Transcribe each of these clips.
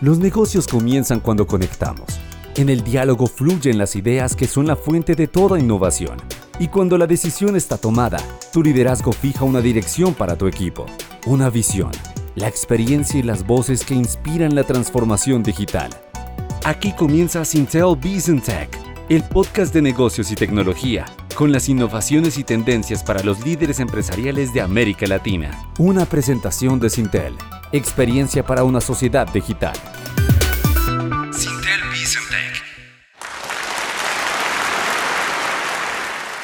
Los negocios comienzan cuando conectamos. En el diálogo fluyen las ideas que son la fuente de toda innovación. Y cuando la decisión está tomada, tu liderazgo fija una dirección para tu equipo, una visión, la experiencia y las voces que inspiran la transformación digital. Aquí comienza Sintel Business Tech, el podcast de negocios y tecnología, con las innovaciones y tendencias para los líderes empresariales de América Latina. Una presentación de Sintel, experiencia para una sociedad digital.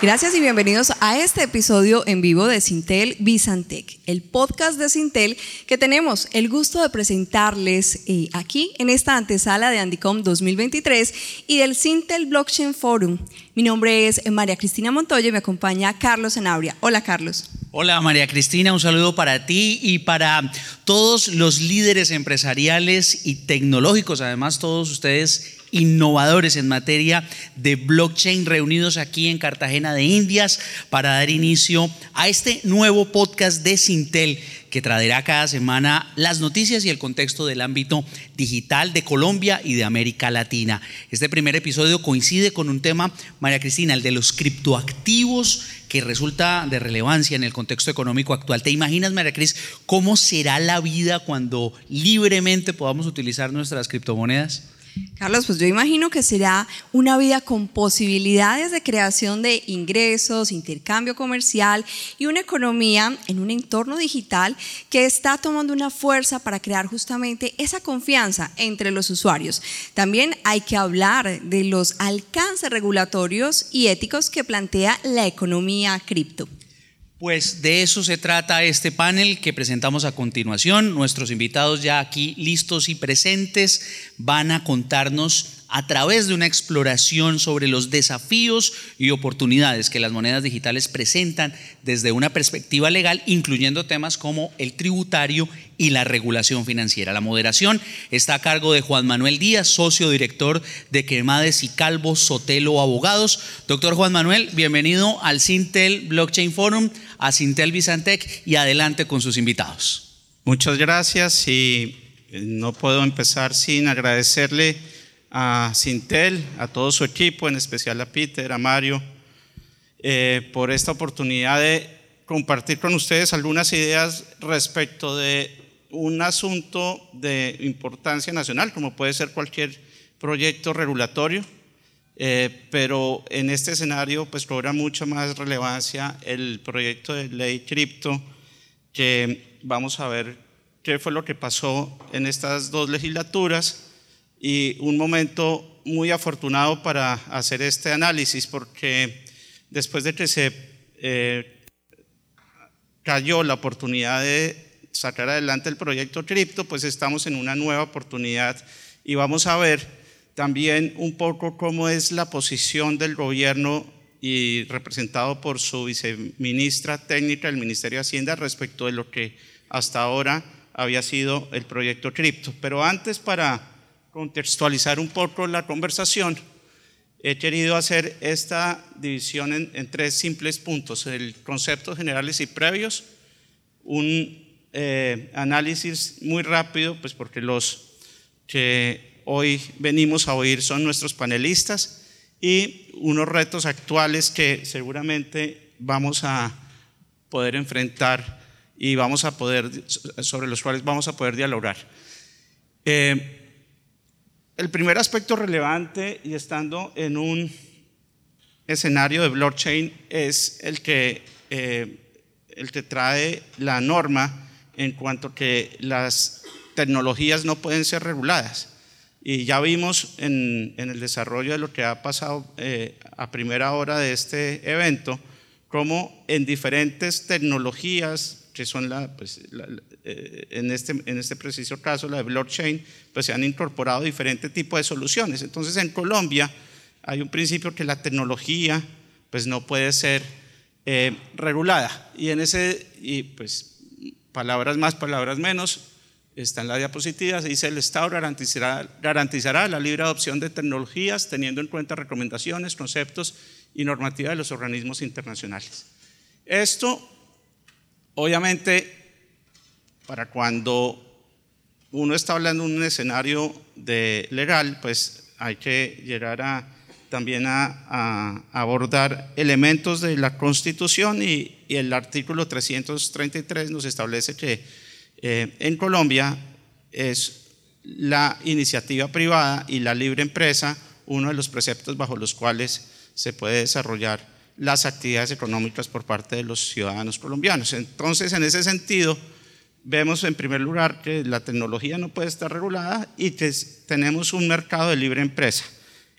Gracias y bienvenidos a este episodio en vivo de Sintel Bizantec, el podcast de Sintel que tenemos el gusto de presentarles eh, aquí en esta antesala de Andicom 2023 y del Sintel Blockchain Forum. Mi nombre es María Cristina Montoya y me acompaña Carlos Enabria. Hola Carlos. Hola María Cristina, un saludo para ti y para todos los líderes empresariales y tecnológicos, además todos ustedes innovadores en materia de blockchain reunidos aquí en Cartagena de Indias para dar inicio a este nuevo podcast de Sintel que traerá cada semana las noticias y el contexto del ámbito digital de Colombia y de América Latina. Este primer episodio coincide con un tema, María Cristina, el de los criptoactivos que resulta de relevancia en el contexto económico actual. ¿Te imaginas, María Cris, cómo será la vida cuando libremente podamos utilizar nuestras criptomonedas? Carlos, pues yo imagino que será una vida con posibilidades de creación de ingresos, intercambio comercial y una economía en un entorno digital que está tomando una fuerza para crear justamente esa confianza entre los usuarios. También hay que hablar de los alcances regulatorios y éticos que plantea la economía cripto. Pues de eso se trata este panel que presentamos a continuación. Nuestros invitados ya aquí listos y presentes van a contarnos a través de una exploración sobre los desafíos y oportunidades que las monedas digitales presentan desde una perspectiva legal, incluyendo temas como el tributario y la regulación financiera. La moderación está a cargo de Juan Manuel Díaz, socio director de Quemades y Calvo Sotelo Abogados. Doctor Juan Manuel, bienvenido al Sintel Blockchain Forum, a Sintel Bizantec y adelante con sus invitados. Muchas gracias y eh, no puedo empezar sin agradecerle a Sintel, a todo su equipo, en especial a Peter, a Mario, eh, por esta oportunidad de compartir con ustedes algunas ideas respecto de un asunto de importancia nacional, como puede ser cualquier proyecto regulatorio, eh, pero en este escenario pues cobra mucha más relevancia el proyecto de ley cripto, que vamos a ver qué fue lo que pasó en estas dos legislaturas y un momento muy afortunado para hacer este análisis porque después de que se eh, cayó la oportunidad de sacar adelante el proyecto cripto, pues estamos en una nueva oportunidad y vamos a ver también un poco cómo es la posición del gobierno y representado por su viceministra técnica del Ministerio de Hacienda respecto de lo que hasta ahora había sido el proyecto cripto. Pero antes para contextualizar un poco la conversación, he querido hacer esta división en, tres simples puntos, el conceptos generales y previos, un eh, análisis muy rápido, pues porque los que hoy venimos a oír son nuestros panelistas, y unos retos actuales que seguramente vamos a poder enfrentar y vamos a poder, sobre los cuales vamos a poder dialogar. Eh, el primer aspecto relevante y estando en un escenario de blockchain es el que, eh, el que trae la norma en cuanto que las tecnologías no pueden ser reguladas. Y ya vimos en, el desarrollo de lo que ha pasado eh, a primera hora de este evento, cómo en diferentes tecnologías que son la, pues, eh, en, este, en este preciso caso la de blockchain, pues se han incorporado diferentes tipos de soluciones. Entonces en Colombia hay un principio que la tecnología pues no puede ser eh, regulada. Y en ese, y pues palabras más, palabras menos, está en la diapositiva, se dice el Estado garantizará, la libre adopción de tecnologías teniendo en cuenta recomendaciones, conceptos y normativas de los organismos internacionales. Esto Obviamente, para cuando uno está hablando en un escenario de legal, pues hay que llegar a, también a, abordar elementos de la Constitución y, el artículo 333 nos establece que eh, en Colombia es la iniciativa privada y la libre empresa uno de los preceptos bajo los cuales se puede desarrollar las actividades económicas por parte de los ciudadanos colombianos. Entonces, en ese sentido, vemos en primer lugar que la tecnología no puede estar regulada y que tenemos un mercado de libre empresa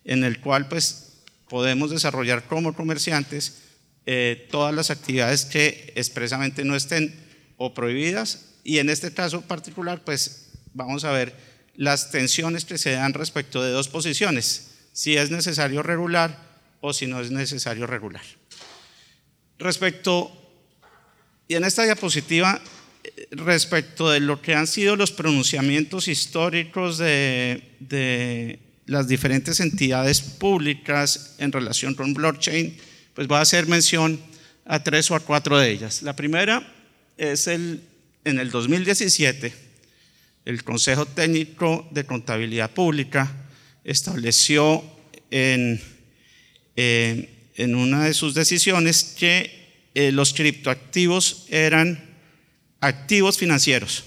en el cual pues podemos desarrollar como comerciantes eh, todas las actividades que expresamente no estén o prohibidas y en este caso particular pues vamos a ver las tensiones que se dan respecto de dos posiciones, si es necesario regular o si no es necesario regular. Respecto, y en esta diapositiva respecto de lo que han sido los pronunciamientos históricos de, las diferentes entidades públicas en relación con blockchain, pues voy a hacer mención a tres o a cuatro de ellas. La primera es el, en el 2017, el Consejo Técnico de Contabilidad Pública estableció en, eh, una de sus decisiones que eh, los criptoactivos eran activos financieros.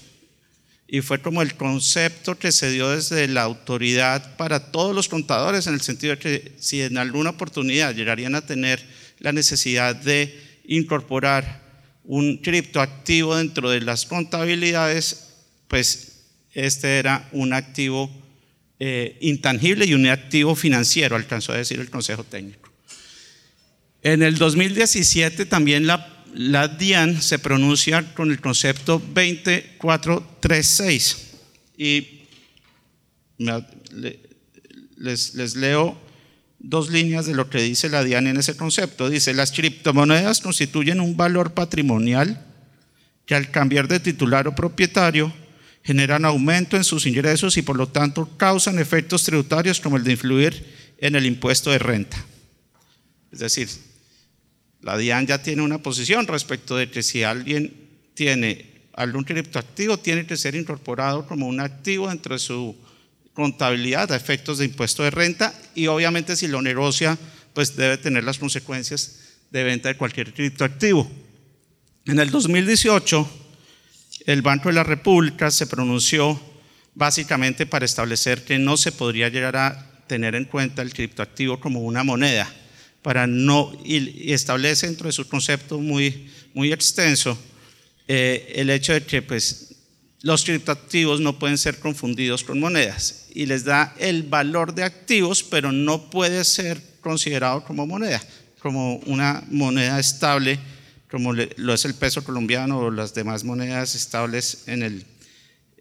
Y fue como el concepto que se dio desde la autoridad para todos los contadores, en el sentido de que si en alguna oportunidad llegarían a tener la necesidad de incorporar un criptoactivo dentro de las contabilidades, pues este era un activo eh, intangible y un activo financiero, alcanzó a decir el Consejo Técnico. En el 2017 también la DIAN se pronuncia con el concepto 2436 y les, leo dos líneas de lo que dice la DIAN en ese concepto. Dice, las criptomonedas constituyen un valor patrimonial que al cambiar de titular o propietario generan aumento en sus ingresos y por lo tanto causan efectos tributarios como el de influir en el impuesto de renta. Es decir, la DIAN ya tiene una posición respecto de que si alguien tiene algún criptoactivo, tiene que ser incorporado como un activo dentro de su contabilidad a efectos de impuesto de renta y obviamente si lo negocia, pues debe tener las consecuencias de venta de cualquier criptoactivo. En el 2018, el Banco de la República se pronunció básicamente para establecer que no se podría llegar a tener en cuenta el criptoactivo como una moneda para no, y establece dentro de su concepto muy, muy extenso eh, el hecho de que pues, los criptoactivos no pueden ser confundidos con monedas y les da el valor de activos, pero no puede ser considerado como moneda, como una moneda estable, como lo es el peso colombiano o las demás monedas estables en, el,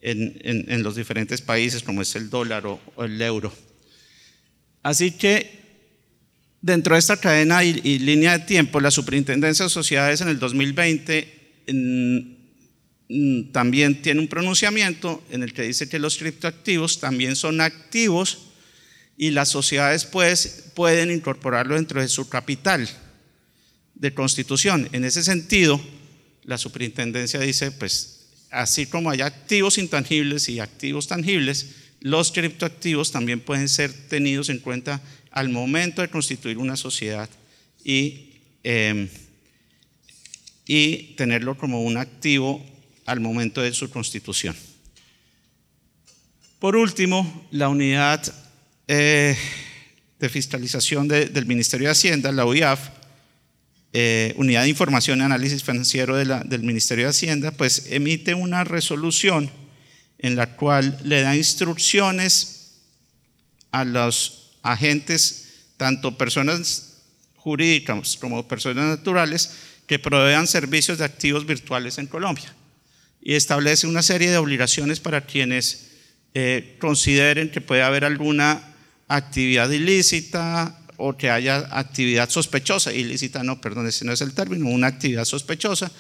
en, los diferentes países, como es el dólar o el euro. Así que Dentro de esta cadena y, línea de tiempo, la Superintendencia de Sociedades en el 2020 también tiene un pronunciamiento en el que dice que los criptoactivos también son activos y las sociedades pues, pueden incorporarlo dentro de su capital de constitución. En ese sentido, la superintendencia dice, pues así como hay activos intangibles y activos tangibles, los criptoactivos también pueden ser tenidos en cuenta al momento de constituir una sociedad y, em, y tenerlo como un activo al momento de su constitución. Por último, la unidad eh, de fiscalización del Ministerio de Hacienda, la UIAF, eh, Unidad de Información y Análisis Financiero del Ministerio de Hacienda, pues emite una resolución en la cual le da instrucciones a los agentes, tanto personas jurídicas como personas naturales, que provean servicios de activos virtuales en Colombia. Y establece una serie de obligaciones para quienes eh, consideren que puede haber alguna actividad ilícita o que haya actividad sospechosa, ilícita no, perdón, ese no es el término, una actividad sospechosa,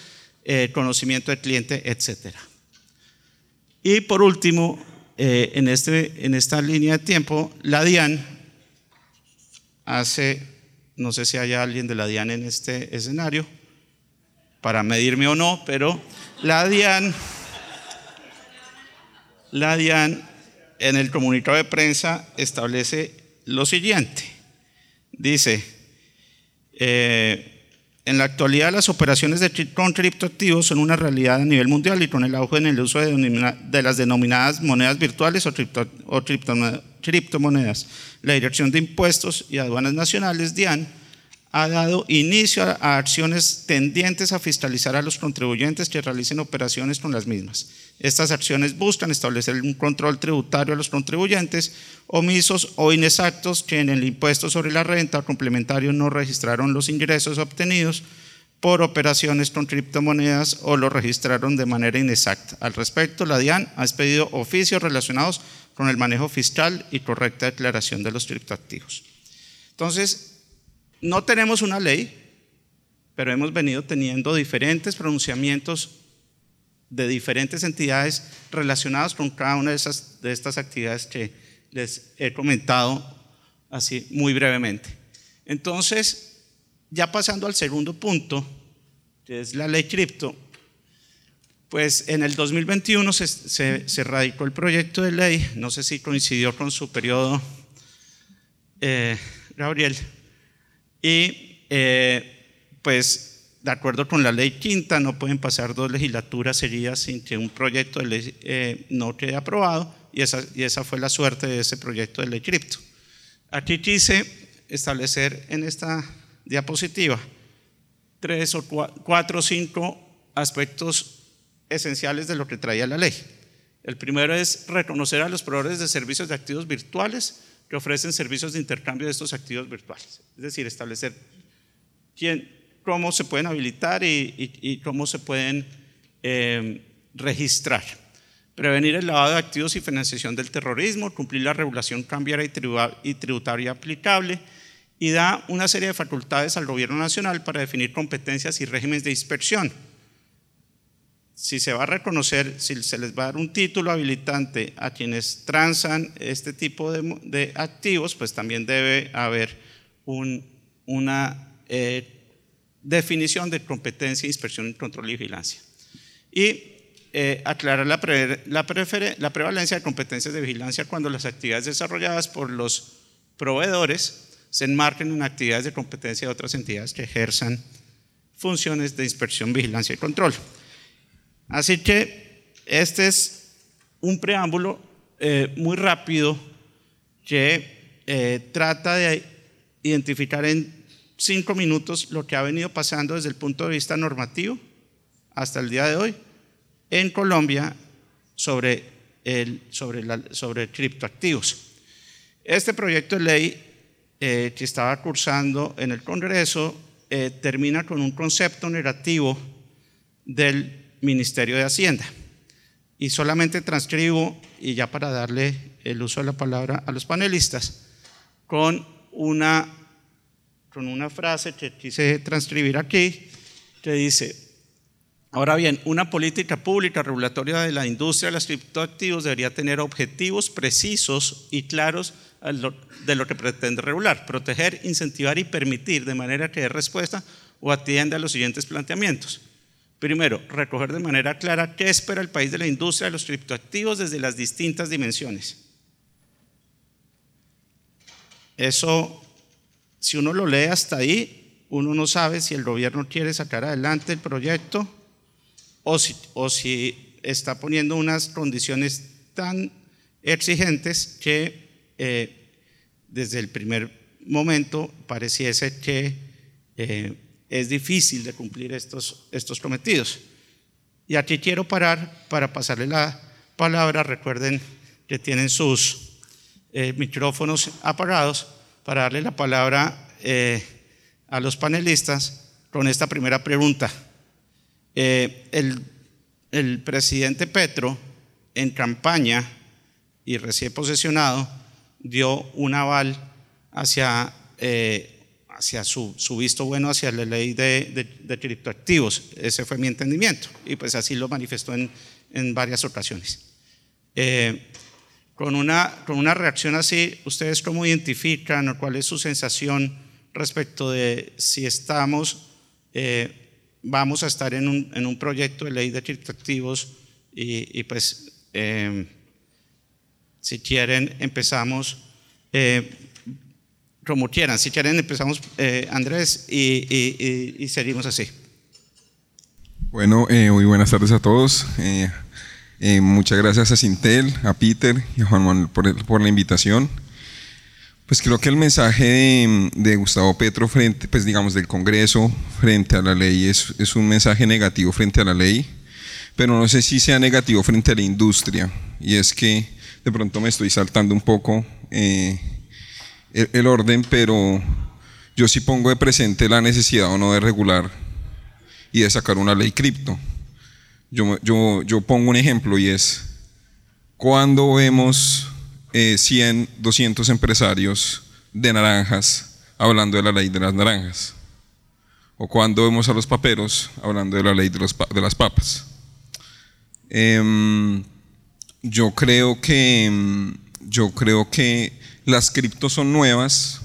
eh, conocimiento del cliente, etc. Y por último, eh, en, este, en esta línea de tiempo, la DIAN hace, no sé si hay alguien de la DIAN en este escenario, para medirme o no, pero la DIAN, la DIAN en el comunicado de prensa establece lo siguiente. Dice, eh, en la actualidad las operaciones de, con criptoactivos son una realidad a nivel mundial y con el auge en el uso de, las denominadas monedas virtuales o, o criptomonedas. La Dirección de Impuestos y Aduanas Nacionales, DIAN, ha dado inicio a, acciones tendientes a fiscalizar a los contribuyentes que realicen operaciones con las mismas. Estas acciones buscan establecer un control tributario a los contribuyentes omisos o inexactos que en el impuesto sobre la renta complementario no registraron los ingresos obtenidos por operaciones con criptomonedas o lo registraron de manera inexacta. Al respecto, la DIAN ha expedido oficios relacionados con el manejo fiscal y correcta declaración de los criptoactivos. Entonces, no tenemos una ley, pero hemos venido teniendo diferentes pronunciamientos de diferentes entidades relacionadas con cada una de, esas, de estas actividades que les he comentado así muy brevemente. Entonces, ya pasando al segundo punto, que es la ley cripto, pues en el 2021 se, radicó el proyecto de ley, no sé si coincidió con su periodo, eh, Gabriel, y eh, pues, de acuerdo con la ley quinta, no pueden pasar dos legislaturas seguidas sin que un proyecto de ley eh, no quede aprobado, y esa, y esa fue la suerte de ese proyecto de ley cripto. Aquí quise establecer en esta diapositiva tres o cuatro o cinco aspectos esenciales de lo que traía la ley. El primero es reconocer a los proveedores de servicios de activos virtuales que ofrecen servicios de intercambio de estos activos virtuales. Es decir, establecer quién, cómo se pueden habilitar y, cómo se pueden em, registrar. Prevenir el lavado de activos y financiación del terrorismo, cumplir la regulación cambiaria y tributaria aplicable y da una serie de facultades al gobierno nacional para definir competencias y regímenes de inspección si se va a reconocer, si se les va a dar un título habilitante a quienes transan este tipo de, activos, pues también debe haber una eh, definición de competencia, inspección, control y vigilancia. Y eh, aclarar la, la prevalencia de competencias de vigilancia cuando las actividades desarrolladas por los proveedores se enmarquen en actividades de competencia de otras entidades que ejerzan funciones de inspección, vigilancia y control. Así que este es un preámbulo eh, muy rápido que eh, trata de identificar en cinco minutos lo que ha venido pasando desde el punto de vista normativo hasta el día de hoy en Colombia sobre, el, sobre, sobre criptoactivos. Este proyecto de ley eh, que estaba cursando en el Congreso termina con un concepto negativo del Ministerio de Hacienda. Y solamente transcribo, y ya para darle el uso de la palabra a los panelistas, con una, con una frase que quise transcribir aquí, que dice, ahora bien, una política pública regulatoria de la industria de los criptoactivos debería tener objetivos precisos y claros de lo que pretende regular, proteger, incentivar y permitir de manera que dé respuesta o atienda a los siguientes planteamientos. Primero, recoger de manera clara qué espera el país de la industria de los criptoactivos desde las distintas dimensiones. Eso, si uno lo lee hasta ahí, uno no sabe si el gobierno quiere sacar adelante el proyecto o si, está poniendo unas condiciones tan exigentes que eh, desde el primer momento pareciese que eh, es difícil de cumplir estos, estos cometidos. Y aquí quiero parar para pasarle la palabra. Recuerden que tienen sus eh, micrófonos apagados para darle la palabra eh, a los panelistas con esta primera pregunta. Eh, el, el, presidente Petro en campaña y recién posesionado dio un aval hacia hacia su, visto bueno hacia la ley de, criptoactivos. Ese fue mi entendimiento y pues así lo manifestó en, varias ocasiones. Eh, con, una, con una reacción así, ¿ustedes cómo identifican o cuál es su sensación respecto de si estamos, eh, vamos a estar en un, proyecto de ley de criptoactivos y, pues... Eh, Si quieren, empezamos. Eh, como quieran, si quieren, empezamos eh, Andrés y, seguimos así. Bueno, eh, muy buenas tardes a todos. muchas gracias a Sintel, a Peter y a Juan Manuel por, la invitación. Pues creo que el mensaje de, Gustavo Petro frente, pues digamos, del Congreso frente a la ley es, es un mensaje negativo frente a la ley, pero no sé si sea negativo frente a la industria. Y es que de pronto me estoy saltando un poco eh, el, orden, pero yo sí pongo de presente la necesidad o no de regular y de sacar una ley cripto. Yo, yo, yo pongo un ejemplo y es cuando vemos 100, eh, 200 empresarios de naranjas hablando de la ley de las naranjas. O cuando vemos a los paperos hablando de la ley de, las papas. Em, yo creo que mm, yo creo que las criptos son nuevas,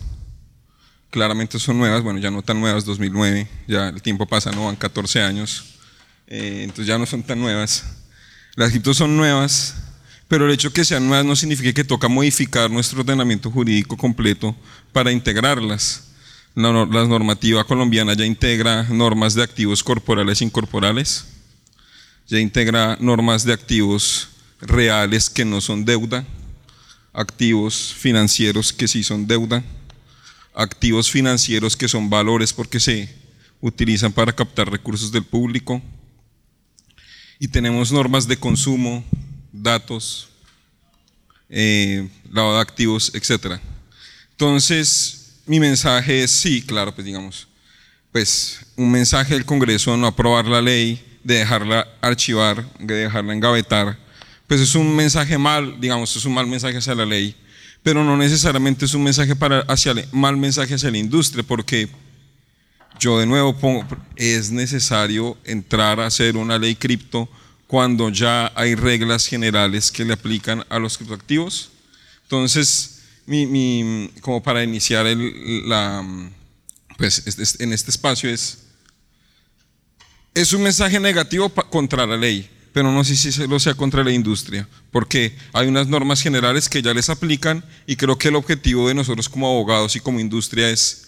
claramente son nuevas, bueno, ya no tan nuevas, 2009, ya el tiempo pasa, no van 14 años, eh, entonces ya no son tan nuevas. Las criptos son nuevas, pero el hecho de que sean nuevas no significa que toca modificar nuestro ordenamiento jurídico completo para integrarlas. La, la normativa colombiana ya integra normas de activos corporales e incorporales, ya integra normas de activos reales que no son deuda, activos financieros que sí son deuda, activos financieros que son valores porque se utilizan para captar recursos del público, y tenemos normas de consumo, datos, eh, de activos, etc. Entonces, mi mensaje es sí, claro, pues digamos, pues un mensaje del Congreso no aprobar la ley, de dejarla archivar, de dejarla engavetar, pues es un mensaje mal, digamos, es un mal mensaje hacia la ley, pero no necesariamente es un mensaje para, hacia, mal mensaje hacia la industria, porque yo de nuevo pongo, es necesario entrar a hacer una ley cripto cuando ya hay reglas generales que le aplican a los criptoactivos. Entonces, mi, como para iniciar el, la, pues en este espacio es, es un mensaje negativo contra la ley, pero no sé si lo sea contra la industria, porque hay unas normas generales que ya les aplican y creo que el objetivo de nosotros como abogados y como industria es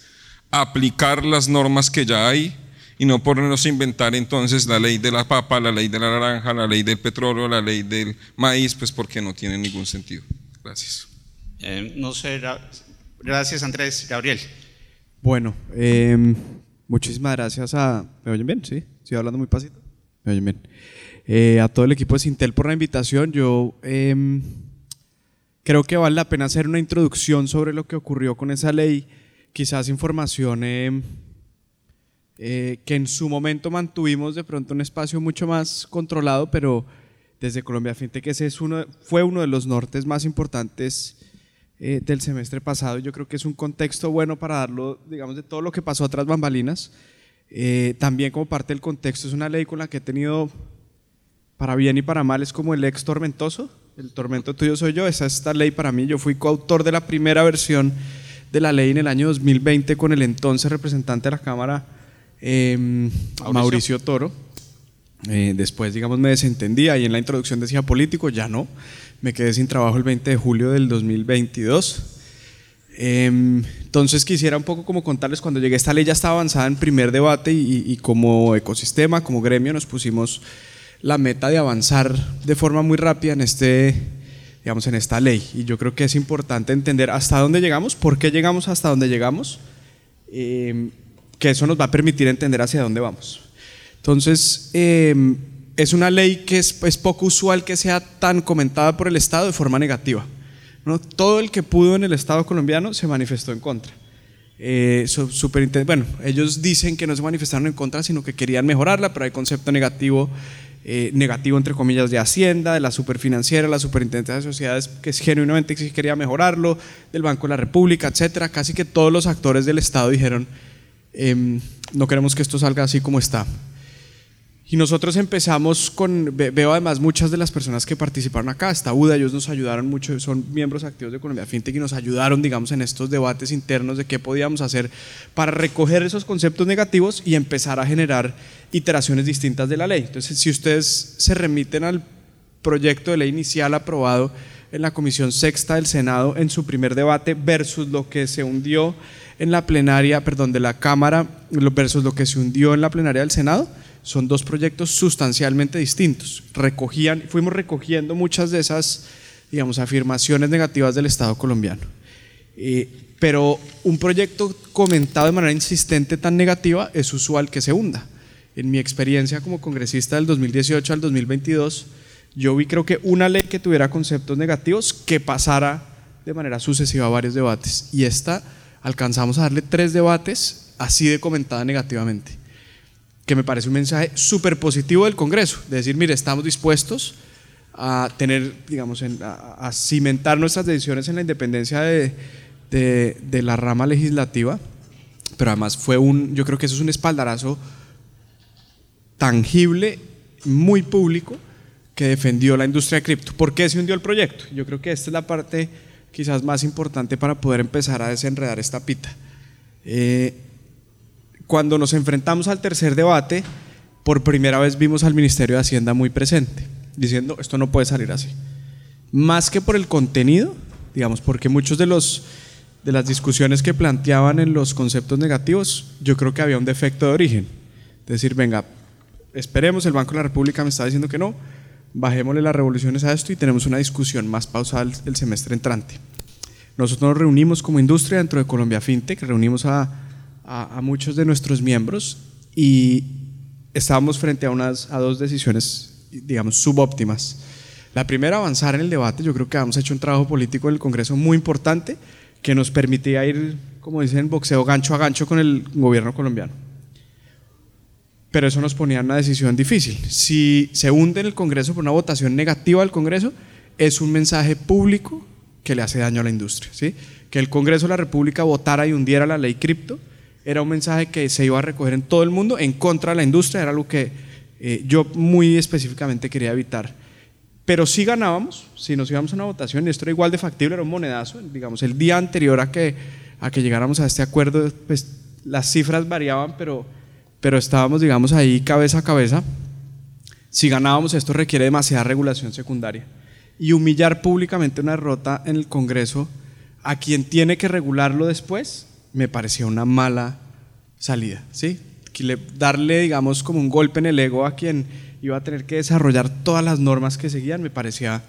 aplicar las normas que ya hay y no ponernos a inventar entonces la ley de la papa, la ley de la naranja, la ley del petróleo, la ley del maíz, pues porque no tiene ningún sentido. Gracias. Eh, no sé, gracias Andrés. Gabriel. Bueno, em, muchísimas gracias a... ¿Me oyen bien? Sí, estoy hablando muy pasito. ¿Me oyen bien? Eh, a todo el equipo de Sintel por la invitación. Yo em, creo que vale la pena hacer una introducción sobre lo que ocurrió con esa ley, quizás información em, eh, que en su momento mantuvimos de pronto un espacio mucho más controlado, pero desde Colombia Fintech ese es uno, fue uno de los nortes más importantes eh, del semestre pasado. Yo creo que es un contexto bueno para darlo, digamos, de todo lo que pasó atrás bambalinas. también como parte del contexto es una ley con la que he tenido para bien y para mal es como el ex tormentoso. El tormento tuyo soy yo. Esa es esta ley para mí. Yo fui coautor de la primera versión de la ley en el año 2020 con el entonces representante de la Cámara, em, Mauricio. Toro. Eh, después, digamos, me desentendí. Ahí en la introducción decía político, ya no. Me quedé sin trabajo el 20 de julio del 2022. Em, entonces quisiera un poco como contarles, cuando llegué esta ley ya estaba avanzada en primer debate y como ecosistema, como gremio, nos pusimos la meta de avanzar de forma muy rápida en este digamos en esta ley y yo creo que es importante entender hasta dónde llegamos, por qué llegamos hasta dónde llegamos, em, que eso nos va a permitir entender hacia dónde vamos. Entonces, em, es una ley que es, poco usual que sea tan comentada por el Estado de forma negativa. ¿no? Todo el que pudo en el Estado colombiano se manifestó en contra. Eh, bueno, ellos dicen que no se manifestaron en contra, sino que querían mejorarla, pero hay concepto negativo eh, negativo, entre comillas, de Hacienda, de la superfinanciera, la superintendencia de sociedades, que genuinamente quería mejorarlo, del Banco de la República, etcétera. Casi que todos los actores del Estado dijeron, em, no queremos que esto salga así como está. Y nosotros empezamos con, veo además muchas de las personas que participaron acá, está UDA, ellos nos ayudaron mucho, son miembros activos de Colombia FinTech y nos ayudaron, digamos, en estos debates internos de qué podíamos hacer para recoger esos conceptos negativos y empezar a generar iteraciones distintas de la ley. Entonces, si ustedes se remiten al proyecto de ley inicial aprobado, en la Comisión Sexta del Senado en su primer debate versus lo que se hundió en la plenaria, perdón, de la Cámara versus lo que se hundió en la plenaria del Senado, son dos proyectos sustancialmente distintos. Recogían, fuimos recogiendo muchas de esas, digamos, afirmaciones negativas del Estado colombiano. Eh, pero un proyecto comentado de manera insistente tan negativa es usual que se hunda. En mi experiencia como congresista del 2018 al 2022, yo vi creo que una ley que tuviera conceptos negativos que pasara de manera sucesiva a varios debates. Y esta alcanzamos a darle tres debates así de comentada negativamente, que me parece un mensaje súper positivo del Congreso, de decir, mire, estamos dispuestos a tener, digamos, a, cimentar nuestras decisiones en la independencia de, de, la rama legislativa, pero además fue un, yo creo que eso es un espaldarazo tangible, muy público, que defendió la industria de cripto. ¿Por qué se hundió el proyecto? Yo creo que esta es la parte quizás más importante para poder empezar a desenredar esta pita. Eh, cuando nos enfrentamos al tercer debate, por primera vez vimos al Ministerio de Hacienda muy presente, diciendo, esto no puede salir así. Más que por el contenido, digamos, porque muchos de, los, de las discusiones que planteaban en los conceptos negativos, yo creo que había un defecto de origen. Es decir, venga, esperemos, el Banco de la República me está diciendo que no, bajémosle las revoluciones a esto y tenemos una discusión más pausada el, semestre entrante. Nosotros nos reunimos como industria dentro de Colombia FinTech, reunimos a, a, muchos de nuestros miembros y estábamos frente a, unas, a dos decisiones, digamos, subóptimas. La primera, avanzar en el debate. Yo creo que hemos hecho un trabajo político en el Congreso muy importante que nos permitía ir, como dicen, boxeo gancho a gancho con el gobierno colombiano pero eso nos ponía en una decisión difícil. Si se hunde en el Congreso por una votación negativa del Congreso, es un mensaje público que le hace daño a la industria. ¿sí? Que el Congreso de la República votara y hundiera la ley cripto era un mensaje que se iba a recoger en todo el mundo en contra de la industria, era algo que eh, yo muy específicamente quería evitar. Pero si ganábamos, si nos íbamos a una votación, y esto era igual de factible, era un monedazo, digamos, el día anterior a que, a que llegáramos a este acuerdo, pues las cifras variaban, pero pero estábamos, digamos, ahí cabeza a cabeza. Si ganábamos, esto requiere demasiada regulación secundaria. Y humillar públicamente una derrota en el Congreso a quien tiene que regularlo después, me parecía una mala salida, ¿sí? Darle, digamos, como un golpe en el ego a quien iba a tener que desarrollar todas las normas que seguían, me parecía,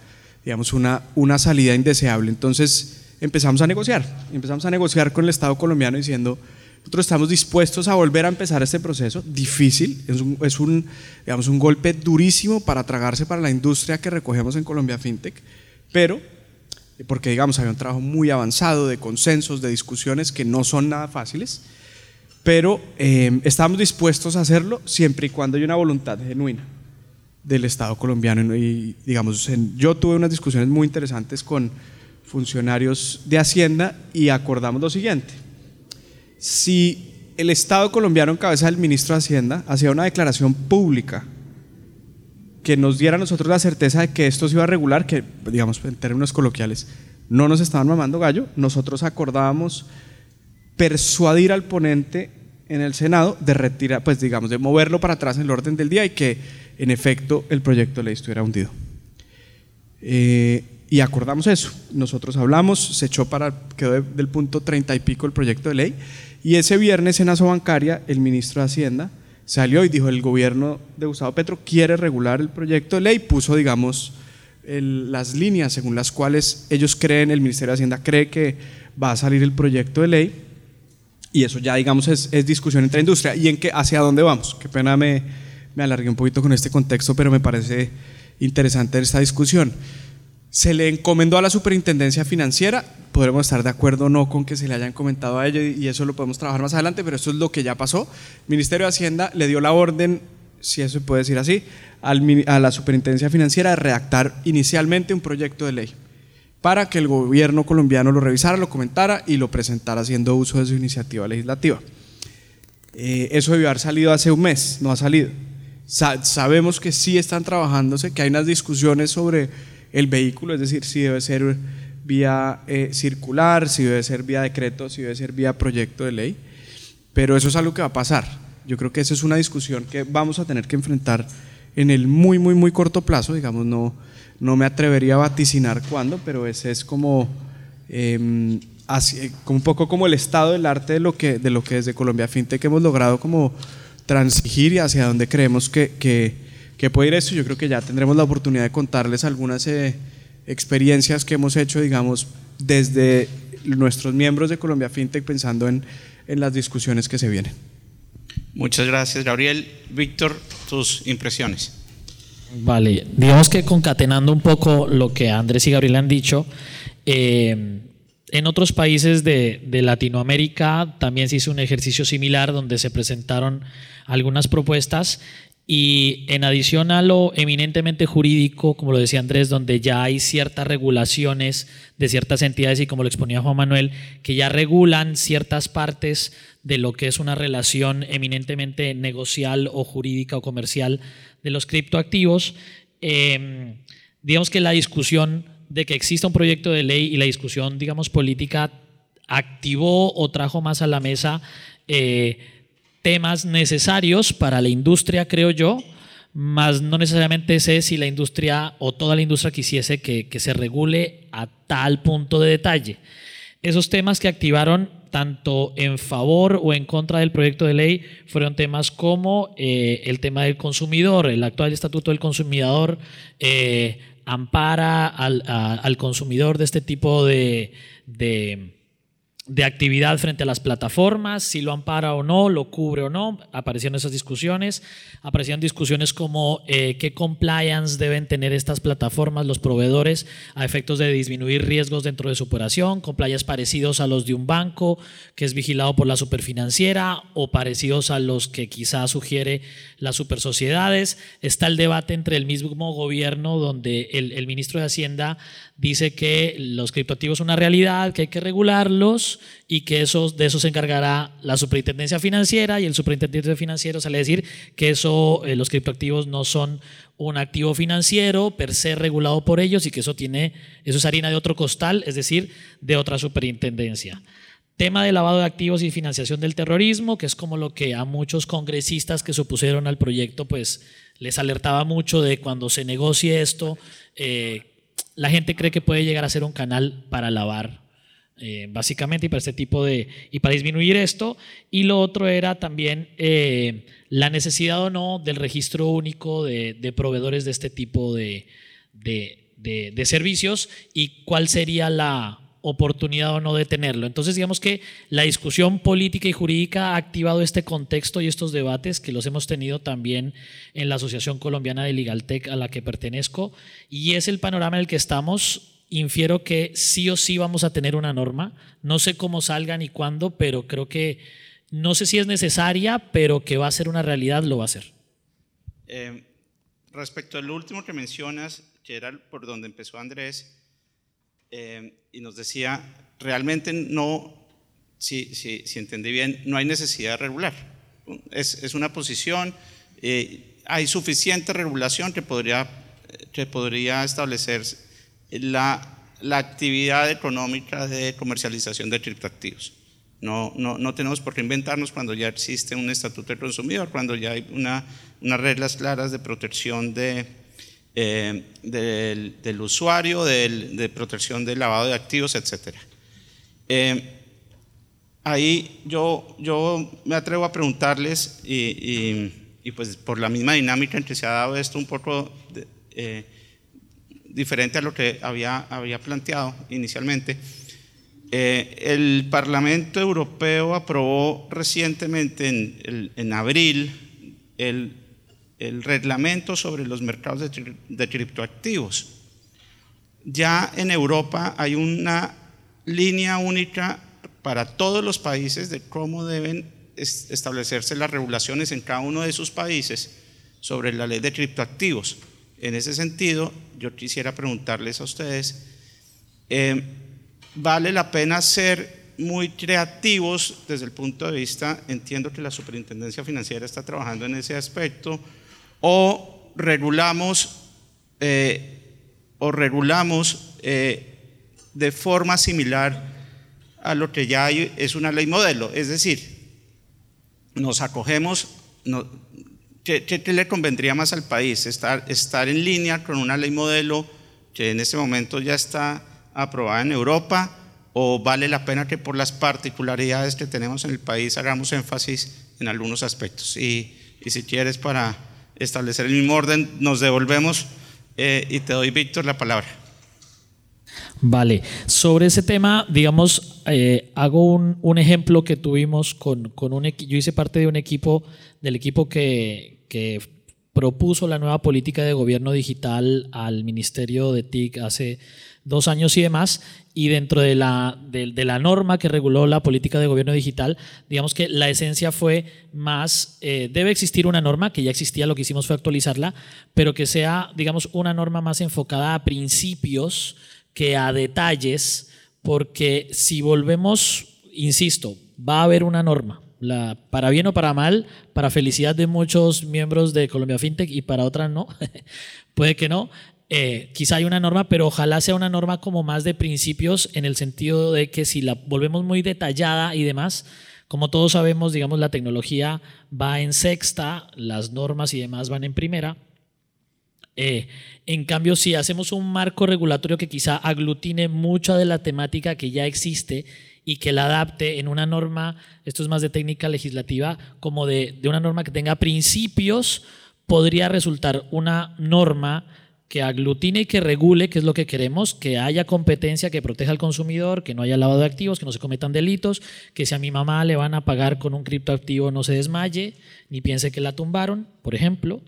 digamos, una, una salida indeseable. Entonces empezamos a negociar, empezamos a negociar con el Estado colombiano diciendo, nosotros estamos dispuestos a volver a empezar este proceso, difícil, es un, digamos, un golpe durísimo para tragarse para la industria que recogemos en Colombia FinTech, pero porque digamos había un trabajo muy avanzado de consensos, de discusiones que no son nada fáciles, pero eh, estamos dispuestos a hacerlo siempre y cuando haya una voluntad genuina del Estado colombiano. Y digamos, yo tuve unas discusiones muy interesantes con funcionarios de Hacienda y acordamos lo siguiente si el Estado colombiano en cabeza del ministro de Hacienda hacía una declaración pública que nos diera a nosotros la certeza de que esto se iba a regular, que digamos en términos coloquiales no nos estaban mamando gallo, nosotros acordábamos persuadir al ponente en el Senado de retirar, pues digamos, de moverlo para atrás en el orden del día y que en efecto el proyecto de ley estuviera hundido. Eh, y acordamos eso. Nosotros hablamos, se echó para, quedó del punto 30 y pico el proyecto de ley y ese viernes en Asobancaria, el ministro de Hacienda salió y dijo, el gobierno de Gustavo Petro quiere regular el proyecto de ley, puso, digamos, las líneas según las cuales ellos creen, el Ministerio de Hacienda cree que va a salir el proyecto de ley, y eso ya, digamos, es, discusión entre industria. ¿Y en qué, hacia dónde vamos? Qué pena me, me alargué un poquito con este contexto, pero me parece interesante esta discusión. Se le encomendó a la superintendencia financiera, podremos estar de acuerdo o no con que se le hayan comentado a ello y eso lo podemos trabajar más adelante, pero esto es lo que ya pasó. El Ministerio de Hacienda le dio la orden, si eso se puede decir así, a la superintendencia financiera de redactar inicialmente un proyecto de ley para que el gobierno colombiano lo revisara, lo comentara y lo presentara haciendo uso de su iniciativa legislativa. Eh, eso debió haber salido hace un mes, no ha salido. sabemos que sí están trabajándose, que hay unas discusiones sobre el vehículo, es decir, si debe ser vía eh, circular, si debe ser vía decreto, si debe ser vía proyecto de ley, pero eso es algo que va a pasar. Yo creo que esa es una discusión que vamos a tener que enfrentar en el muy, muy, muy corto plazo, digamos, no, No me atrevería a vaticinar cuándo, pero ese es como, em, así, un poco como el estado del arte de lo que, de lo que desde Colombia FinTech hemos logrado como transigir y hacia dónde creemos que, que, que puede ir esto. Yo creo que ya tendremos la oportunidad de contarles algunas eh, experiencias que hemos hecho, digamos, desde nuestros miembros de Colombia FinTech pensando en, en las discusiones que se vienen. Muchas gracias, Gabriel. Víctor, tus impresiones. Vale, digamos que concatenando un poco lo que Andrés y Gabriel han dicho, eh, en otros países de, de, Latinoamérica también se hizo un ejercicio similar donde se presentaron algunas propuestas y en adición a lo eminentemente jurídico, como lo decía Andrés, donde ya hay ciertas regulaciones de ciertas entidades y como lo exponía Juan Manuel, que ya regulan ciertas partes de lo que es una relación eminentemente negocial o jurídica o comercial de los criptoactivos, eh, digamos que la discusión de que exista un proyecto de ley y la discusión, digamos, política activó o trajo más a la mesa eh, temas necesarios para la industria, creo yo, más no necesariamente sé si la industria o toda la industria quisiese que, se regule a tal punto de detalle. Esos temas que activaron tanto en favor o en contra del proyecto de ley fueron temas como eh, el tema del consumidor, el actual estatuto del consumidor eh, ampara al, consumidor de este tipo de de actividad frente a las plataformas, si lo ampara o no, lo cubre o no, aparecieron esas discusiones, aparecieron discusiones como eh, qué compliance deben tener estas plataformas, los proveedores, a efectos de disminuir riesgos dentro de su operación, compliance parecidos a los de un banco que es vigilado por la superfinanciera o parecidos a los que quizás sugiere las supersociedades. Está el debate entre el mismo gobierno donde el, el ministro de Hacienda dice que los criptoactivos son una realidad, que hay que regularlos y que eso, de eso se encargará la superintendencia financiera y el superintendente financiero sale a decir que eso, eh, los criptoactivos no son un activo financiero per se regulado por ellos y que eso, tiene, eso es harina de otro costal, es decir, de otra superintendencia. Tema de lavado de activos y financiación del terrorismo, que es como lo que a muchos congresistas que se opusieron al proyecto, pues les alertaba mucho de cuando se negocie esto, eh, la gente cree que puede llegar a ser un canal para lavar, eh, básicamente, y para este tipo de. y para disminuir esto. Y lo otro era también eh, la necesidad o no del registro único de, proveedores de este tipo de, de servicios y cuál sería la oportunidad o no de tenerlo. Entonces, digamos que la discusión política y jurídica ha activado este contexto y estos debates que los hemos tenido también en la Asociación Colombiana de Legaltech a la que pertenezco y es el panorama en el que estamos. Infiero que sí o sí vamos a tener una norma. No sé cómo salga ni cuándo, pero creo que no sé si es necesaria, pero que va a ser una realidad, lo va a ser. Eh, respecto al último que mencionas, que por donde empezó Andrés, eh, y nos decía, realmente no, si, si, si, entendí bien, no hay necesidad de regular. Es, es una posición, eh, hay suficiente regulación que podría, que podría establecer la, la actividad económica de comercialización de criptoactivos. No, no, no, tenemos por qué inventarnos cuando ya existe un estatuto del consumidor, cuando ya hay una, unas reglas claras de protección de, eh, del, usuario, de protección del lavado de activos, etc. Eh, ahí yo, yo me atrevo a preguntarles, y, pues por la misma dinámica en que se ha dado esto un poco eh, diferente a lo que había, había planteado inicialmente, el Parlamento Europeo aprobó recientemente en, en abril el, el, reglamento sobre los mercados de, criptoactivos. Ya en Europa hay una línea única para todos los países de cómo deben establecerse las regulaciones en cada uno de sus países sobre la ley de criptoactivos. En ese sentido, yo quisiera preguntarles a ustedes, eh, vale la pena ser muy creativos desde el punto de vista, entiendo que la superintendencia financiera está trabajando en ese aspecto, o regulamos, eh, o regulamos eh, de forma similar a lo que ya hay, es una ley modelo, es decir, nos acogemos, no, ¿qué, ¿qué, le convendría más al país? Estar, estar en línea con una ley modelo que en este momento ya está aprobada en Europa o vale la pena que por las particularidades que tenemos en el país hagamos énfasis en algunos aspectos. Y, y si quieres, para establecer el mismo orden, nos devolvemos eh, y te doy, Víctor, la palabra. Vale, sobre ese tema, digamos, eh, hago un, un, ejemplo que tuvimos con, con un equipo, yo hice parte de un equipo, del equipo que, que propuso la nueva política de gobierno digital al Ministerio de TIC hace dos años y demás, y dentro de la, de, la norma que reguló la política de gobierno digital, digamos que la esencia fue más, eh, debe existir una norma, que ya existía, lo que hicimos fue actualizarla, pero que sea, digamos, una norma más enfocada a principios que a detalles, porque si volvemos, insisto, va a haber una norma, la, para bien o para mal, para felicidad de muchos miembros de Colombia FinTech y para otras no, puede que no, eh, quizá hay una norma, pero ojalá sea una norma como más de principios en el sentido de que si la volvemos muy detallada y demás, como todos sabemos, digamos, la tecnología va en sexta, las normas y demás van en primera. Eh, en cambio, si hacemos un marco regulatorio que quizá aglutine mucha de la temática que ya existe y que la adapte en una norma, esto es más de técnica legislativa, como de, de una norma que tenga principios, podría resultar una norma que aglutine y que regule, que es lo que queremos, que haya competencia que proteja al consumidor, que no haya lavado de activos, que no se cometan delitos, que si a mi mamá le van a pagar con un criptoactivo no se desmaye, ni piense que la tumbaron, por ejemplo.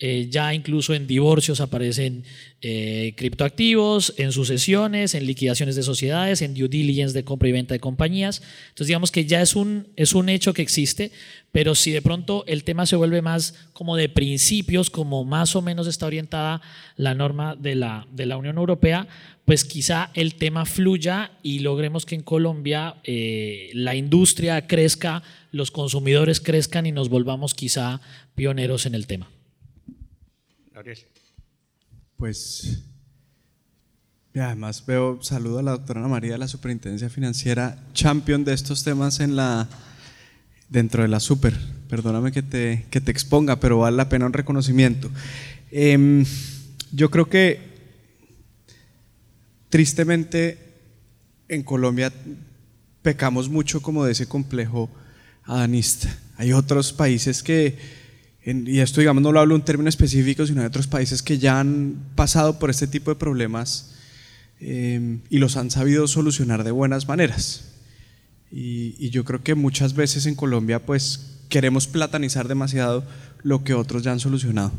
Eh, ya incluso en divorcios aparecen eh, criptoactivos, en sucesiones, en liquidaciones de sociedades, en due diligence de compra y venta de compañías. Entonces digamos que ya es un, es un hecho que existe, pero si de pronto el tema se vuelve más como de principios, como más o menos está orientada la norma de la, de la Unión Europea, pues quizá el tema fluya y logremos que en Colombia eh, la industria crezca, los consumidores crezcan y nos volvamos quizá pioneros en el tema. Gabriel. Pues, además veo, saludo a la doctora Ana María de la Superintendencia Financiera, champion de estos temas en la, dentro de la super. Perdóname que te, que te exponga, pero vale la pena un reconocimiento. Eh, yo creo que, tristemente, en Colombia pecamos mucho como de ese complejo adanista. Hay otros países que y esto digamos no lo hablo en términos específicos, sino de otros países que ya han pasado por este tipo de problemas eh, y los han sabido solucionar de buenas maneras. Y, y, yo creo que muchas veces en Colombia pues queremos platanizar demasiado lo que otros ya han solucionado.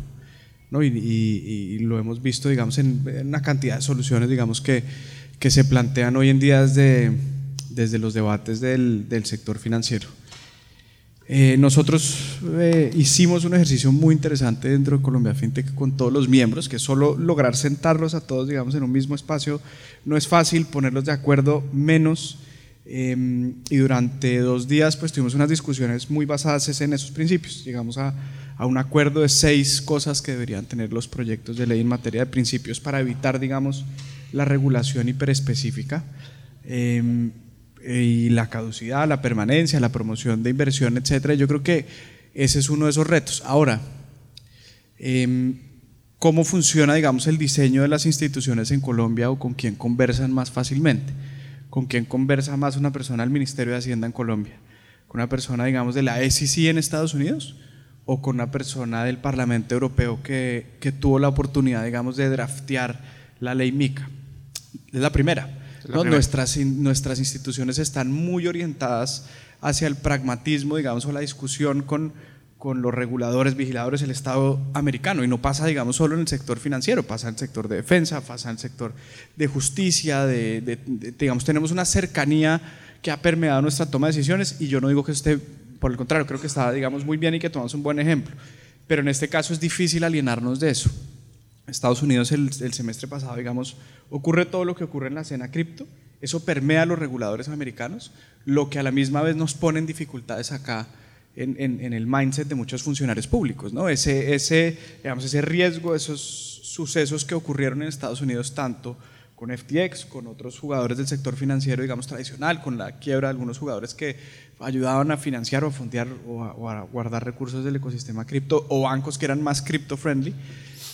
¿no? Y, y, y, lo hemos visto digamos en, en, una cantidad de soluciones digamos que, que se plantean hoy en día desde, desde los debates del, del sector financiero. Eh, nosotros eh, hicimos un ejercicio muy interesante dentro de Colombia FinTech con todos los miembros, que solo lograr sentarlos a todos, digamos, en un mismo espacio no es fácil, ponerlos de acuerdo menos. Eh, y durante dos días, pues tuvimos unas discusiones muy basadas en esos principios. Llegamos a, a un acuerdo de seis cosas que deberían tener los proyectos de ley en materia de principios para evitar, digamos, la regulación hiperespecífica. Eh, y la caducidad, la permanencia, la promoción de inversión, etcétera. Yo creo que ese es uno de esos retos. Ahora, eh, ¿cómo funciona, digamos, el diseño de las instituciones en Colombia o con quién conversan más fácilmente? ¿Con quién conversa más una persona del Ministerio de Hacienda en Colombia? ¿Con una persona, digamos, de la SEC en Estados Unidos? ¿O con una persona del Parlamento Europeo que, que tuvo la oportunidad, digamos, de draftear la ley MICA? Es la primera. ¿No? Nuestras, nuestras instituciones están muy orientadas hacia el pragmatismo, digamos, o la discusión con, con los reguladores, vigiladores del Estado americano. Y no pasa, digamos, solo en el sector financiero, pasa en el sector de defensa, pasa en el sector de justicia, de, de, de, digamos, tenemos una cercanía que ha permeado nuestra toma de decisiones y yo no digo que esté, por el contrario, creo que está, digamos, muy bien y que tomamos un buen ejemplo. Pero en este caso es difícil alienarnos de eso. Estados Unidos el, semestre pasado, digamos, ocurre todo lo que ocurre en la escena cripto, eso permea a los reguladores americanos, lo que a la misma vez nos pone en dificultades acá en, el mindset de muchos funcionarios públicos, ¿no? Ese, ese, digamos, ese riesgo, esos sucesos que ocurrieron en Estados Unidos, tanto con FTX, con otros jugadores del sector financiero, digamos, tradicional, con la quiebra de algunos jugadores que ayudaban a financiar o a fondear o o a guardar recursos del ecosistema cripto, o bancos que eran más cripto friendly,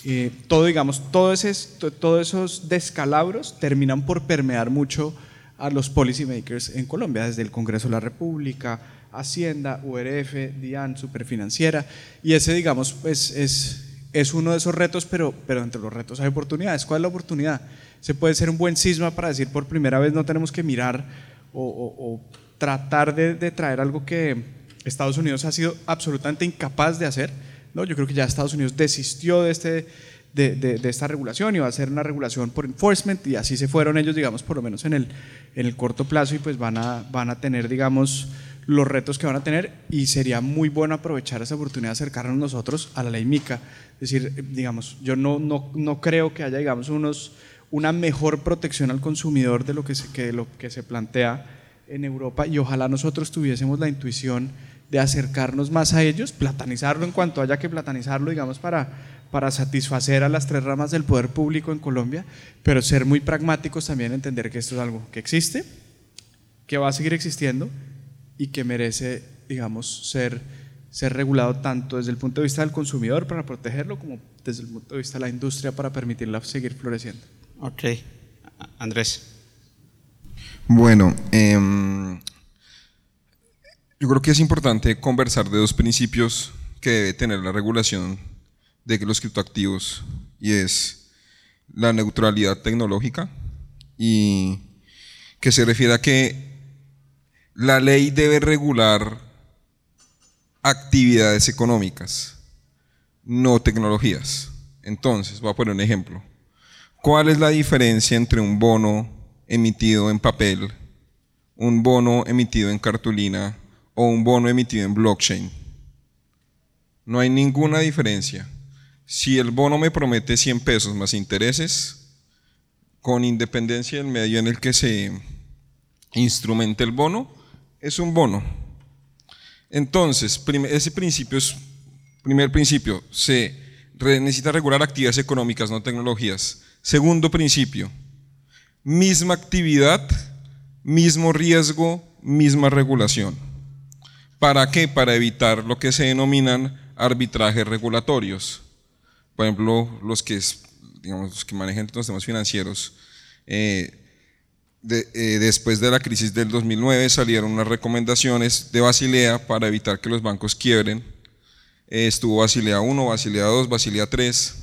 eh, todo, digamos, todos esos, todos esos descalabros terminan por permear mucho a los policymakers en Colombia, desde el Congreso de la República, Hacienda, URF, DIAN, Superfinanciera, y ese, digamos, pues es, es uno de esos retos, pero, pero entre los retos hay oportunidades. ¿Cuál es la oportunidad? Se puede ser un buen sisma para decir por primera vez no tenemos que mirar o, tratar de, de, traer algo que Estados Unidos ha sido absolutamente incapaz de hacer. ¿No? Yo creo que ya Estados Unidos desistió de este de, esta regulación y va a ser una regulación por enforcement y así se fueron ellos, digamos, por lo menos en el, en el corto plazo y pues van a, van a tener, digamos, los retos que van a tener y sería muy bueno aprovechar esa oportunidad de acercarnos nosotros a la ley MICA. Es decir, digamos, yo no, no, no creo que haya, digamos, unos, una mejor protección al consumidor de lo que se, que lo que se plantea en Europa y ojalá nosotros tuviésemos la intuición de acercarnos más a ellos, platanizarlo en cuanto haya que platanizarlo, digamos, para para satisfacer a las tres ramas del poder público en Colombia, pero ser muy pragmáticos también, entender que esto es algo que existe, que va a seguir existiendo y que merece, digamos, ser, ser regulado tanto desde el punto de vista del consumidor para protegerlo como desde el punto de vista de la industria para permitirla seguir floreciendo. Ok, Andrés. Bueno, em, yo creo que es importante conversar de dos principios que debe tener la regulación de los criptoactivos y es la neutralidad tecnológica y que se refiere a que la ley debe regular actividades económicas, no tecnologías. Entonces, voy a poner un ejemplo. ¿Cuál es la diferencia entre un bono emitido en papel, un bono emitido en cartulina o un bono emitido en blockchain? No hay ninguna diferencia. Si el bono me promete 100 pesos más intereses, con independencia del medio en el que se instrumente el bono, es un bono. Entonces, ese principio es, primer principio, se necesita regular actividades económicas, no tecnologías. Segundo principio, misma actividad, mismo riesgo, misma regulación. ¿Para qué? Para evitar lo que se denominan arbitrajes regulatorios por ejemplo, los que, digamos, los que manejan los temas financieros, eh, eh, después de la crisis del 2009 salieron unas recomendaciones de Basilea para evitar que los bancos quiebren. Eh, estuvo Basilea 1, Basilea 2, Basilea 3.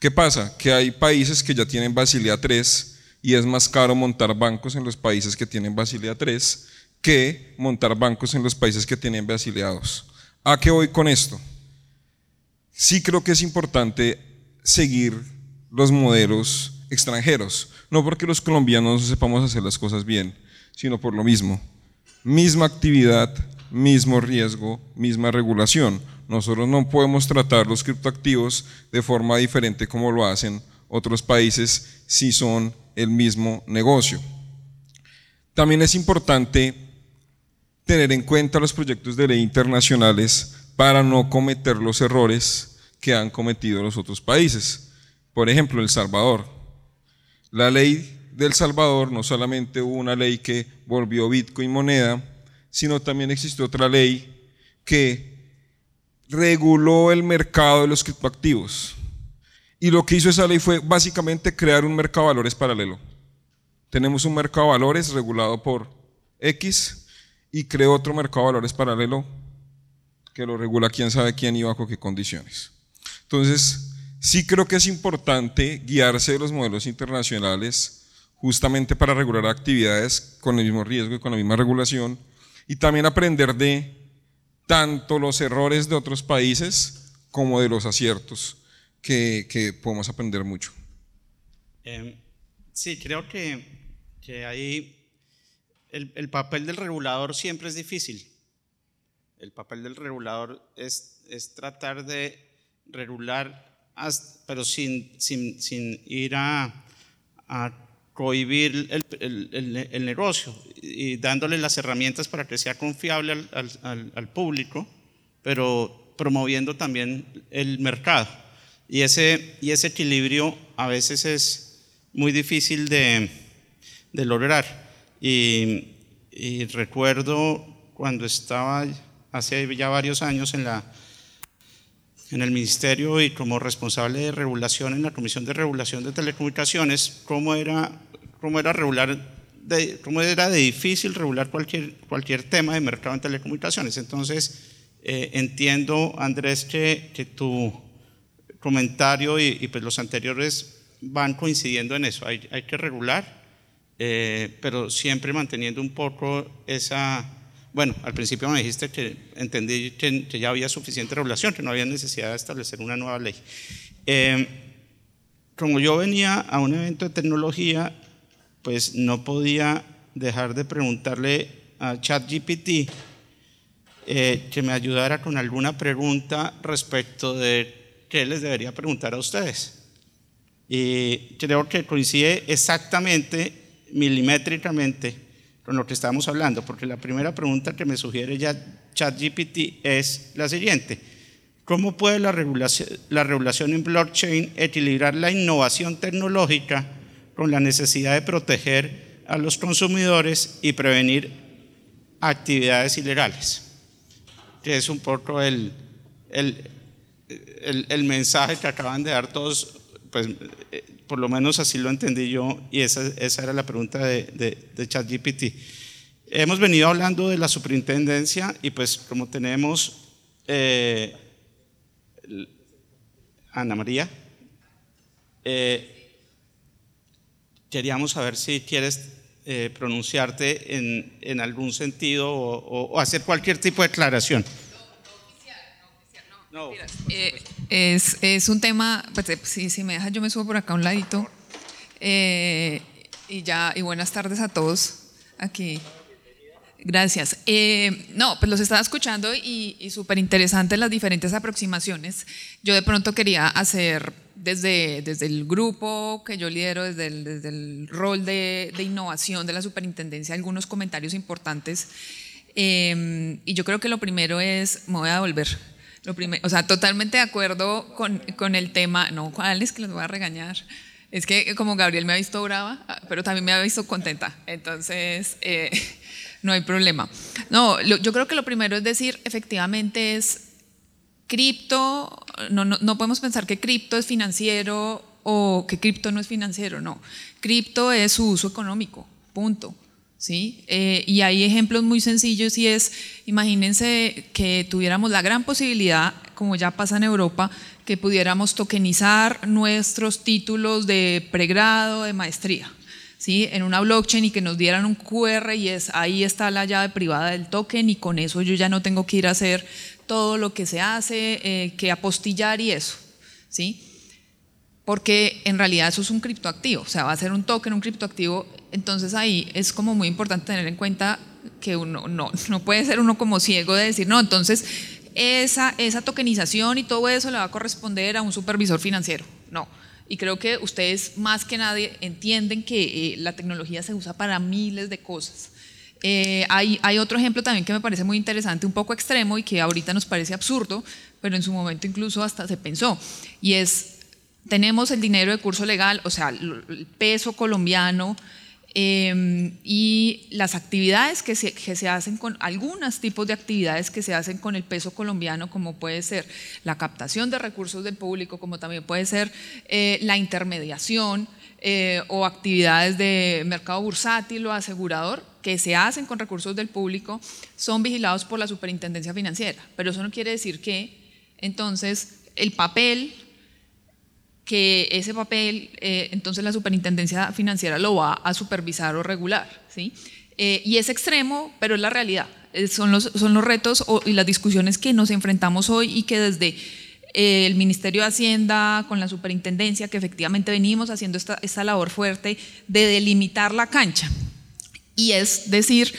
¿Qué pasa? Que hay países que ya tienen Basilea 3 y es más caro montar bancos en los países que tienen Basilea 3 que montar bancos en los países que tienen 2. ¿A qué voy con esto? sí creo que es importante seguir los modelos extranjeros, no porque los colombianos sepamos hacer las cosas bien, sino por lo mismo. Misma actividad, mismo riesgo, misma regulación. Nosotros no podemos tratar los criptoactivos de forma diferente como lo hacen otros países si son el mismo negocio. También es importante tener en cuenta los proyectos de ley internacionales para no cometer los errores que han cometido los otros países. Por ejemplo, El Salvador. La ley del Salvador no solamente hubo una ley que volvió Bitcoin moneda, sino también existió otra ley que reguló el mercado de los criptoactivos. Y lo que hizo esa ley fue básicamente crear un mercado de valores paralelo. Tenemos un mercado de valores regulado por X y creó otro mercado de valores paralelo que lo regula quién sabe quién y bajo qué condiciones. Entonces, sí creo que es importante guiarse de los modelos internacionales justamente para regular actividades con el mismo riesgo y con la misma regulación y también aprender de tanto los errores de otros países como de los aciertos que, podemos aprender mucho. Em, sí, creo que, que ahí el papel del regulador siempre es difícil el papel del regulador es, tratar de regular, pero sin, ir a, a cohibir el, negocio y dándole las herramientas para que sea confiable al, público, pero promoviendo también el mercado. Y ese, equilibrio a veces es muy difícil de lograr. Y, y recuerdo cuando estaba hace ya varios años en la, en el ministerio y como responsable de regulación en la Comisión de Regulación de Telecomunicaciones, cómo era, cómo era regular de, cómo era de difícil regular cualquier, cualquier tema de mercado en telecomunicaciones. Entonces, eh, entiendo, Andrés, que, que tu comentario y, pues los anteriores van coincidiendo en eso. Hay, hay que regular, eh, pero siempre manteniendo un poco esa... Bueno, al principio me dijiste que entendí que, ya había suficiente regulación, que no había necesidad de establecer una nueva ley. Eh, como yo venía a un evento de tecnología, pues no podía dejar de preguntarle a ChatGPT eh, que me ayudara con alguna pregunta respecto de qué les debería preguntar a ustedes. Y creo que coincide exactamente, milimétricamente, con lo que estamos hablando, porque la primera pregunta que me sugiere ya ChatGPT es la siguiente. ¿Cómo puede la regulación, la regulación en blockchain equilibrar la innovación tecnológica con la necesidad de proteger a los consumidores y prevenir actividades ilegales, que es un poco el, el, el, mensaje que acaban de dar todos, pues eh, por lo menos así lo entendí yo y esa, esa era la pregunta de, de, de ChatGPT. Hemos venido hablando de la superintendencia y pues como tenemos eh, Ana María, eh, queríamos saber si quieres eh, pronunciarte en, en, algún sentido o, hacer cualquier tipo de declaración. No, no, eh, es, es, un tema, pues, eh, si, me dejas yo me subo por acá a un ladito. y ya, y buenas tardes a todos aquí. Gracias. no, pues los estaba escuchando y, y súper interesantes las diferentes aproximaciones. Yo de pronto quería hacer desde, desde el grupo que yo lidero, desde el, desde el rol de, de, innovación de la superintendencia, algunos comentarios importantes. Y yo creo que lo primero es, me voy a devolver. Lo primero, o sea, totalmente de acuerdo con, con el tema, no, ¿cuál es que los voy a regañar? Es que como Gabriel me ha visto brava, ah, pero también me ha visto contenta. Entonces, eh, no hay problema. No, yo creo que lo primero es decir, efectivamente es cripto, no, no, no podemos pensar que cripto es financiero o que cripto no es financiero, no. Cripto es su uso económico, punto. ¿Sí? Eh, y hay ejemplos muy sencillos y es, imagínense que tuviéramos la gran posibilidad, como ya pasa en Europa, que pudiéramos tokenizar nuestros títulos de pregrado, de maestría. ¿Sí? en una blockchain y que nos dieran un QR y es ahí está la llave privada del token y con eso yo ya no tengo que ir a hacer todo lo que se hace, eh, que apostillar y eso, ¿sí? Porque en realidad eso es un criptoactivo, o sea, va a ser un token, un criptoactivo, entonces ahí es como muy importante tener en cuenta que uno no, no puede ser uno como ciego de decir, no, entonces esa, esa tokenización y todo eso le va a corresponder a un supervisor financiero, no. Y creo que ustedes más que nadie entienden que eh, la tecnología se usa para miles de cosas. Eh, hay, hay, otro ejemplo también que me parece muy interesante, un poco extremo y que ahorita nos parece absurdo, pero en su momento incluso hasta se pensó, y es, tenemos el dinero de curso legal, o sea, el peso colombiano em, y las actividades que se, que se hacen con, algunos tipos de actividades que se hacen con el peso colombiano, como puede ser la captación de recursos del público, como también puede ser eh, la intermediación, eh, o actividades de mercado bursátil o asegurador que se hacen con recursos del público son vigilados por la superintendencia financiera. Pero eso no quiere decir que entonces el papel, que ese papel, eh, entonces la superintendencia financiera lo va a supervisar o regular. ¿sí? Eh, y es extremo, pero es la realidad. son, los, son los retos y las discusiones que nos enfrentamos hoy y que desde el Ministerio de Hacienda, con la superintendencia, que efectivamente venimos haciendo esta, esta labor fuerte de delimitar la cancha. Y es decir,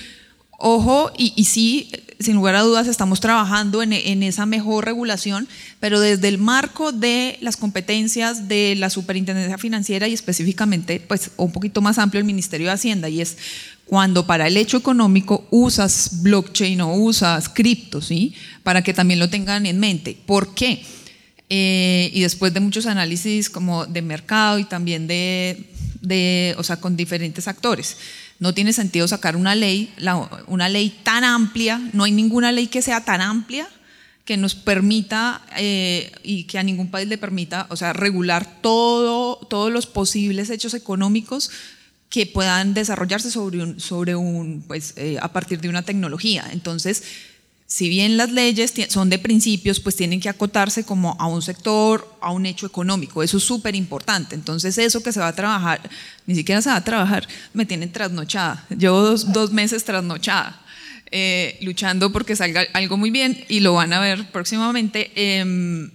ojo, y sí, sin lugar a dudas, estamos trabajando en, esa mejor regulación, pero desde el marco de las competencias de la superintendencia financiera y específicamente, pues un poquito más amplio, el Ministerio de Hacienda, y es cuando para el hecho económico usas blockchain o usas cripto, ¿sí? Para que también lo tengan en mente. ¿Por qué? Eh, y después de muchos análisis como de mercado y también de, de, o sea, con diferentes actores. No tiene sentido sacar una ley, una ley tan amplia, no hay ninguna ley que sea tan amplia que nos permita eh, y que a ningún país le permita, o sea, regular todo, todos los posibles hechos económicos que puedan desarrollarse sobre un, sobre un pues, eh, a partir de una tecnología. Entonces, si bien las leyes son de principios, pues tienen que acotarse como a un sector, a un hecho económico. Eso es súper importante. Entonces, eso que se va a trabajar, ni siquiera se va a trabajar, me tienen trasnochada. Llevo dos, meses trasnochada. Eh, luchando porque salga algo muy bien y lo van a ver próximamente. Em,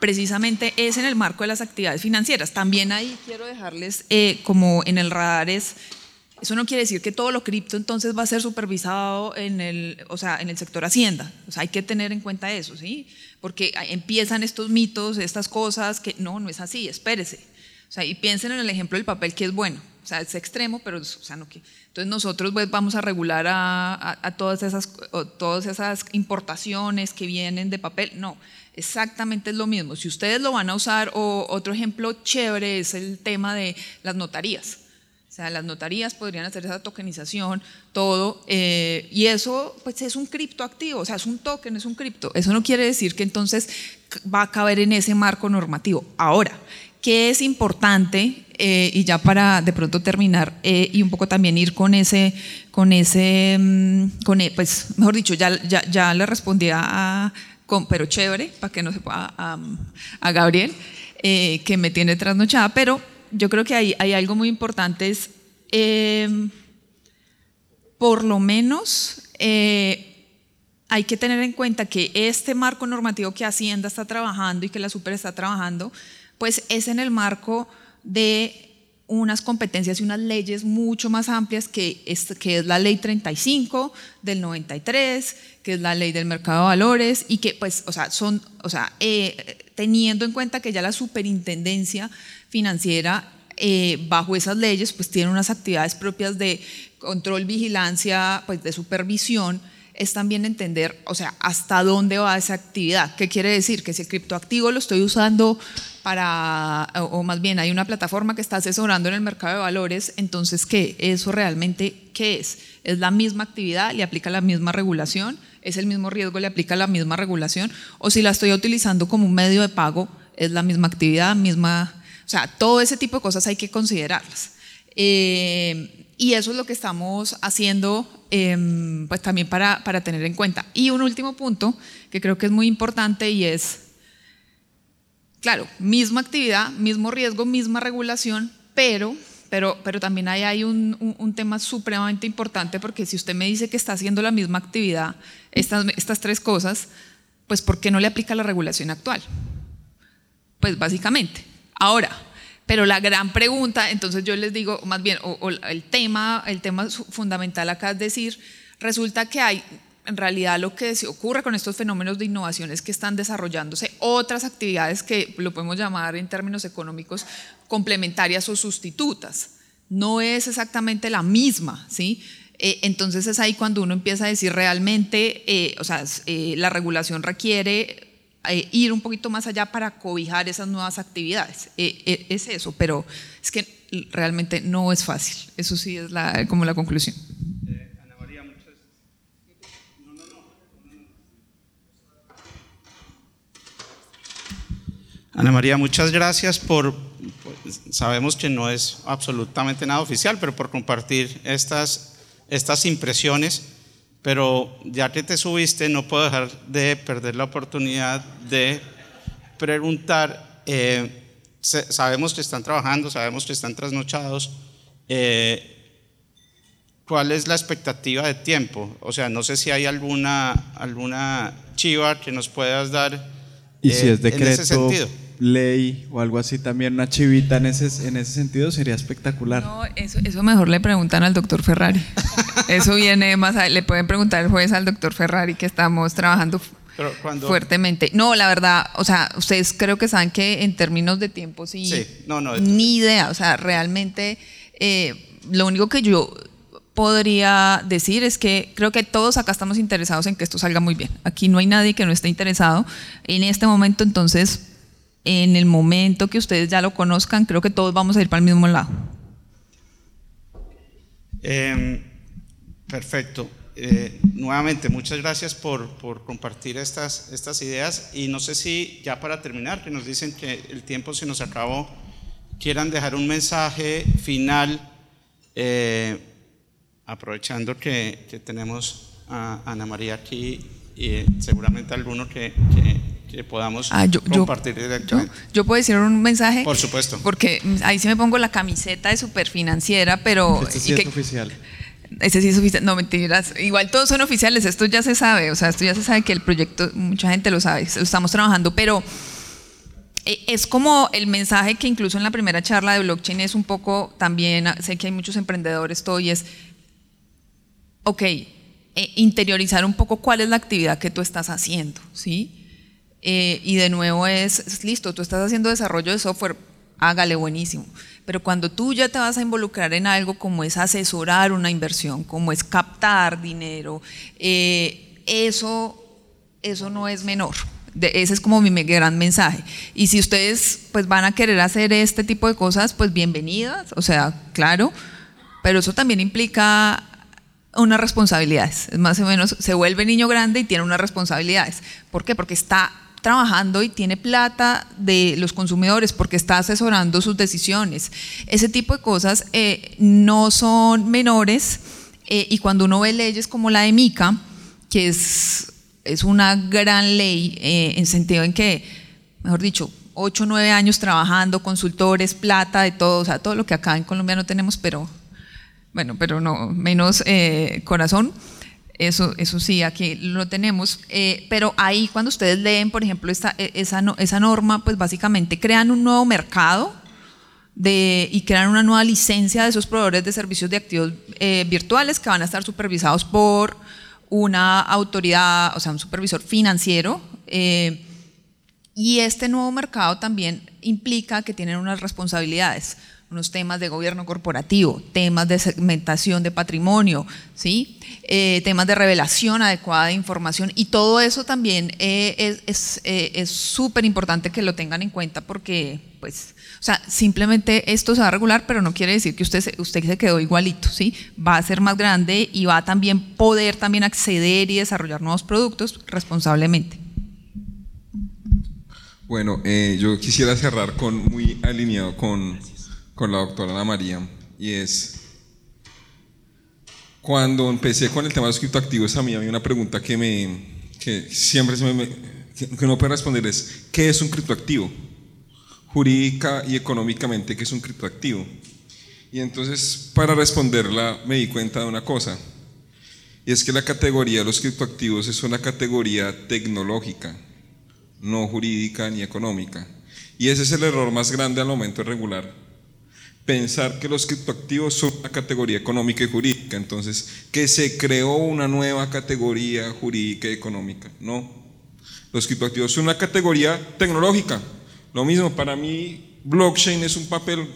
precisamente es en el marco de las actividades financieras. También ahí quiero dejarles eh, como en el radar es, eso no quiere decir que todo lo cripto entonces va a ser supervisado en el, o sea, en el sector hacienda. O sea, hay que tener en cuenta eso, ¿sí? Porque empiezan estos mitos, estas cosas que no, no es así, espérese. O sea, y piensen en el ejemplo del papel que es bueno. O sea, es extremo, pero o sea, no, entonces nosotros pues, vamos a regular a, todas, esas, todas esas importaciones que vienen de papel. No, exactamente es lo mismo. Si ustedes lo van a usar, o otro ejemplo chévere es el tema de las notarías. O sea, las notarías podrían hacer esa tokenización, todo, eh, y eso pues es un criptoactivo, o sea, es un token, es un cripto. Eso no quiere decir que entonces va a caber en ese marco normativo. Ahora, ¿qué es importante eh, y ya para de pronto terminar eh, y un poco también ir con ese, con ese, mm, con, e, pues mejor dicho, ya, ya, ya le respondí a, con, pero chévere, para que no se pueda, a, Gabriel, que me tiene trasnochada, pero yo creo que hay, algo muy importante, es em, por lo menos hay que tener en cuenta que este marco normativo que Hacienda está trabajando y que la Super está trabajando, pues es en el marco de unas competencias y unas leyes mucho más amplias que es, que es la ley 35 del 93, que es la ley del mercado de valores y que pues, o sea, son, o sea, eh, teniendo en cuenta que ya la superintendencia financiera eh, bajo esas leyes pues tiene unas actividades propias de control, vigilancia, pues de supervisión, es también entender, o sea, hasta dónde va esa actividad. ¿Qué quiere decir? Que si el criptoactivo lo estoy usando para, o más bien hay una plataforma que está asesorando en el mercado de valores, entonces, ¿qué? ¿Eso realmente qué es? ¿Es la misma actividad? ¿Le aplica la misma regulación? ¿Es el mismo riesgo? ¿Le aplica la misma regulación? ¿O si la estoy utilizando como un medio de pago, es la misma actividad, misma... O sea, todo ese tipo de cosas hay que considerarlas. Eh, y eso es lo que estamos haciendo em, pues también para, para tener en cuenta. Y un último punto que creo que es muy importante y es, claro, misma actividad, mismo riesgo, misma regulación, pero, pero, pero también ahí hay un, un, tema supremamente importante porque si usted me dice que está haciendo la misma actividad, estas, estas tres cosas, pues ¿por qué no le aplica la regulación actual? Pues básicamente. Ahora, pero la gran pregunta, entonces yo les digo, más bien, o, el, tema, el tema fundamental acá es decir, resulta que hay, en realidad lo que se ocurre con estos fenómenos de innovación es que están desarrollándose otras actividades que lo podemos llamar en términos económicos complementarias o sustitutas. No es exactamente la misma, ¿sí? Eh, entonces es ahí cuando uno empieza a decir realmente, eh, o sea, eh, la regulación requiere eh, ir un poquito más allá para cobijar esas nuevas actividades. Eh, eh, es eso, pero es que realmente no es fácil. Eso sí es la, como la conclusión. Ana María, muchas... Gracias por, sabemos que no es absolutamente nada oficial, pero por compartir estas, estas impresiones pero ya que te subiste, no puedo dejar de perder la oportunidad de preguntar, eh, sabemos que están trabajando, sabemos que están trasnochados, eh, ¿cuál es la expectativa de tiempo? O sea, no sé si hay alguna, alguna chiva que nos puedas dar ¿Y si es decreto, en ese sentido ley o algo así también, una chivita en ese, en ese sentido sería espectacular. No, eso, eso mejor le preguntan al doctor Ferrari. eso viene más, le pueden preguntar el jueves al doctor Ferrari que estamos trabajando fuertemente. No, la verdad, o sea, ustedes creo que saben que en términos de tiempo sí, sí no, no, ni idea, o sea, realmente eh, lo único que yo podría decir es que creo que todos acá estamos interesados en que esto salga muy bien. Aquí no hay nadie que no esté interesado. En este momento, entonces, en el momento que ustedes ya lo conozcan, creo que todos vamos a ir para el mismo lado. Em, perfecto. eh, nuevamente, muchas gracias por, por, compartir estas, estas ideas y no sé si ya para terminar, que nos dicen que el tiempo se nos acabó, quieran dejar un mensaje final, eh, aprovechando que, tenemos a Ana María aquí y seguramente alguno que podamos ah, compartir directamente. Yo, puedo decir un mensaje. Por supuesto. Porque ahí sí me pongo la camiseta de superfinanciera, pero. Este sí es oficial. Ese sí es oficial. No, mentiras. Igual todos son oficiales. Esto ya se sabe. O sea, esto ya se sabe que el proyecto, mucha gente lo sabe. Lo estamos trabajando, pero eh, es como el mensaje que incluso en la primera charla de blockchain es un poco también. Sé que hay muchos emprendedores, todo y es. Ok, eh, interiorizar un poco cuál es la actividad que tú estás haciendo, ¿sí? Eh, y de nuevo es, listo, tú estás haciendo desarrollo de software, hágale buenísimo. Pero cuando tú ya te vas a involucrar en algo como es asesorar una inversión, como es captar dinero, eh, eso, eso no es menor. ese es como mi gran mensaje. Y si ustedes pues van a querer hacer este tipo de cosas, pues bienvenidas, o sea, claro, pero eso también implica unas responsabilidades. Es más o menos, se vuelve niño grande y tiene unas responsabilidades. ¿Por qué? Porque está trabajando y tiene plata de los consumidores porque está asesorando sus decisiones. Ese tipo de cosas eh, no son menores eh, y cuando uno ve leyes como la de MICA, que es, es una gran ley eh, en sentido en que, mejor dicho, 8 o 9 años trabajando, consultores, plata, de todo, o sea, todo lo que acá en Colombia no tenemos, pero bueno, pero no, menos corazón. Eso, eso sí, aquí lo tenemos. Eh, pero ahí cuando ustedes leen, por ejemplo, esta, e, esa, esa norma, pues básicamente crean un nuevo mercado de, y crean una nueva licencia de esos proveedores de servicios de activos eh, virtuales que van a estar supervisados por una autoridad, o sea, un supervisor financiero. Eh, y este nuevo mercado también implica que tienen unas responsabilidades unos temas de gobierno corporativo, temas de segmentación de patrimonio, ¿sí? Eh, temas de revelación adecuada de información y todo eso también eh, es súper importante que lo tengan en cuenta porque, pues, o sea, simplemente esto se va a regular, pero no quiere decir que usted se, usted se quedó igualito, ¿sí? Va a ser más grande y va a también poder también acceder y desarrollar nuevos productos responsablemente. Bueno, eh, yo quisiera cerrar con muy alineado con con la doctora Ana María y es, cuando empecé con el tema de los criptoactivos, a mí había una pregunta que, me, que siempre se me, que no puedo responder es, ¿qué es un criptoactivo? Jurídica y económicamente, ¿qué es un criptoactivo? Y entonces, para responderla, me di cuenta de una cosa, y es que la categoría de los criptoactivos es una categoría tecnológica, no jurídica ni económica. Y ese es el error más grande al momento de regular pensar que los criptoactivos son una categoría económica y jurídica, entonces que se creó una nueva categoría jurídica y económica. No, los criptoactivos son una categoría tecnológica. Lo mismo, para mí blockchain es un papel,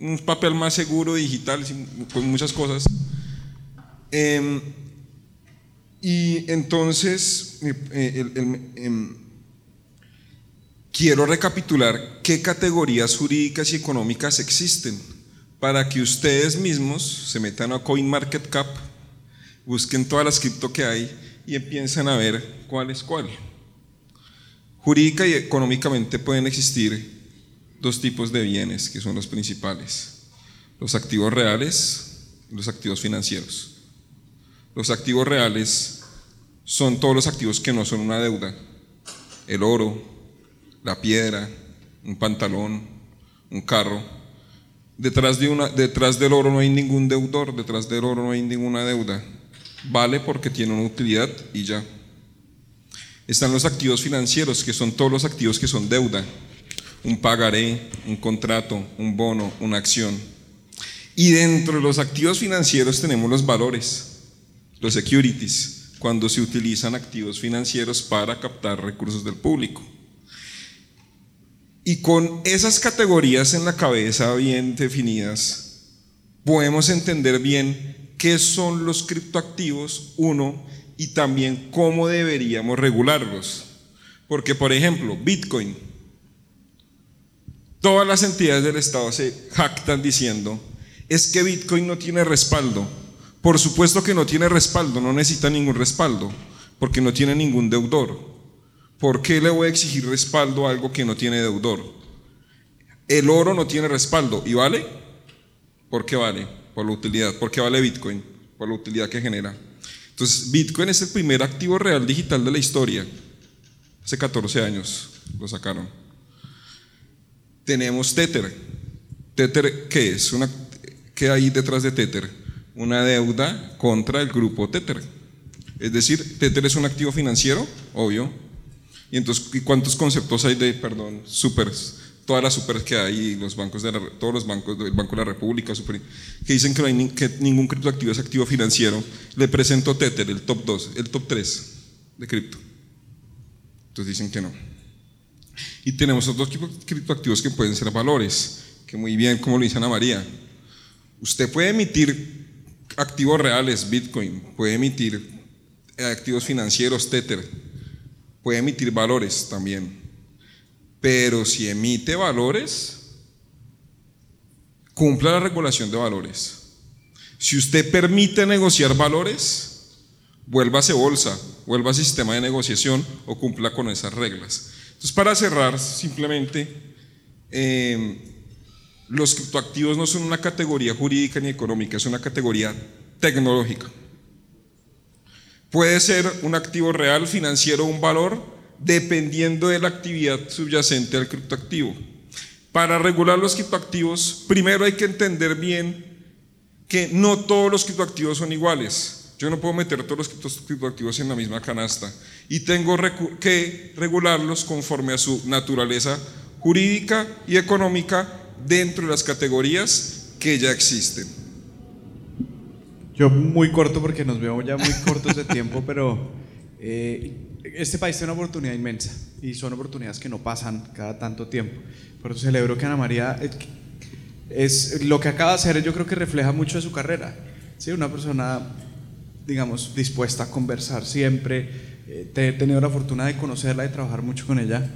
un papel más seguro, digital, con muchas cosas. Em, y entonces, eh, em, quiero recapitular qué categorías jurídicas y económicas existen para que ustedes mismos se metan a CoinMarketCap, busquen todas las cripto que hay y empiecen a ver cuál es cuál. Jurídica y económicamente pueden existir dos tipos de bienes que son los principales, los activos reales y los activos financieros. Los activos reales son todos los activos que no son una deuda, el oro, la piedra, un pantalón, un carro. Detrás, de detrás del oro no hay ningún deudor, detrás del oro no hay ninguna deuda. Vale porque tiene una utilidad y ya. Están los activos financieros, que son todos los activos que son deuda. Un pagaré, un contrato, un bono, una acción. Y dentro de los activos financieros tenemos los valores, los securities, cuando se utilizan activos financieros para captar recursos del público. Y con esas categorías en la cabeza bien definidas, podemos entender bien qué son los criptoactivos, uno, y también cómo deberíamos regularlos. Porque, por ejemplo, Bitcoin, todas las entidades del Estado se jactan diciendo, es que Bitcoin no tiene respaldo, Por supuesto que no tiene respaldo, no necesita ningún respaldo, porque no tiene ningún deudor. ¿Por qué le voy a exigir respaldo a algo que no tiene deudor? El oro no tiene respaldo y vale. ¿Por qué vale? Por la utilidad. ¿Por qué vale Bitcoin? Por la utilidad que genera. Entonces, Bitcoin es el primer activo real digital de la historia. Hace 14 años lo sacaron. Tenemos Tether. ¿Tether qué es? Una, ¿Qué hay detrás de Tether? Una deuda contra el grupo Tether. Es decir, Tether es un activo financiero, obvio. Y entonces, ¿cuántos conceptos hay de, perdón, supers? Todas las supers que hay, los bancos de todos los bancos del Banco de la República, super, que dicen que, no hay, que ningún criptoactivo es activo financiero. Le presento Tether, el top 2, el top 3 de cripto. Entonces dicen que no. Y tenemos otros criptoactivos que pueden ser valores, que muy bien, como lo dice Ana María. Usted puede emitir activos reales, Bitcoin, puede emitir eh, activos financieros, Tether, puede emitir valores también. Pero si emite valores, cumpla la regulación de valores. Si usted permite negociar valores, vuélvase bolsa, vuelva a sistema de negociación o cumpla con esas reglas. Entonces, para cerrar, simplemente, eh, los criptoactivos no son una categoría jurídica ni económica, es una categoría tecnológica. Puede ser un activo real, financiero o un valor, dependiendo de la actividad subyacente al criptoactivo. Para regular los criptoactivos, primero hay que entender bien que no todos los criptoactivos son iguales. Yo no puedo meter todos los criptoactivos en la misma canasta y tengo que regularlos conforme a su naturaleza jurídica y económica dentro de las categorías que ya existen. Yo muy corto porque nos veo ya muy cortos de tiempo, pero eh, este país tiene una oportunidad inmensa y son oportunidades que no pasan cada tanto tiempo. Por eso celebro que Ana María eh, es, lo que acaba de hacer, yo creo que refleja mucho de su carrera. ¿sí? Una persona digamos, dispuesta a conversar siempre. Eh, he tenido la fortuna de conocerla, de trabajar mucho con ella.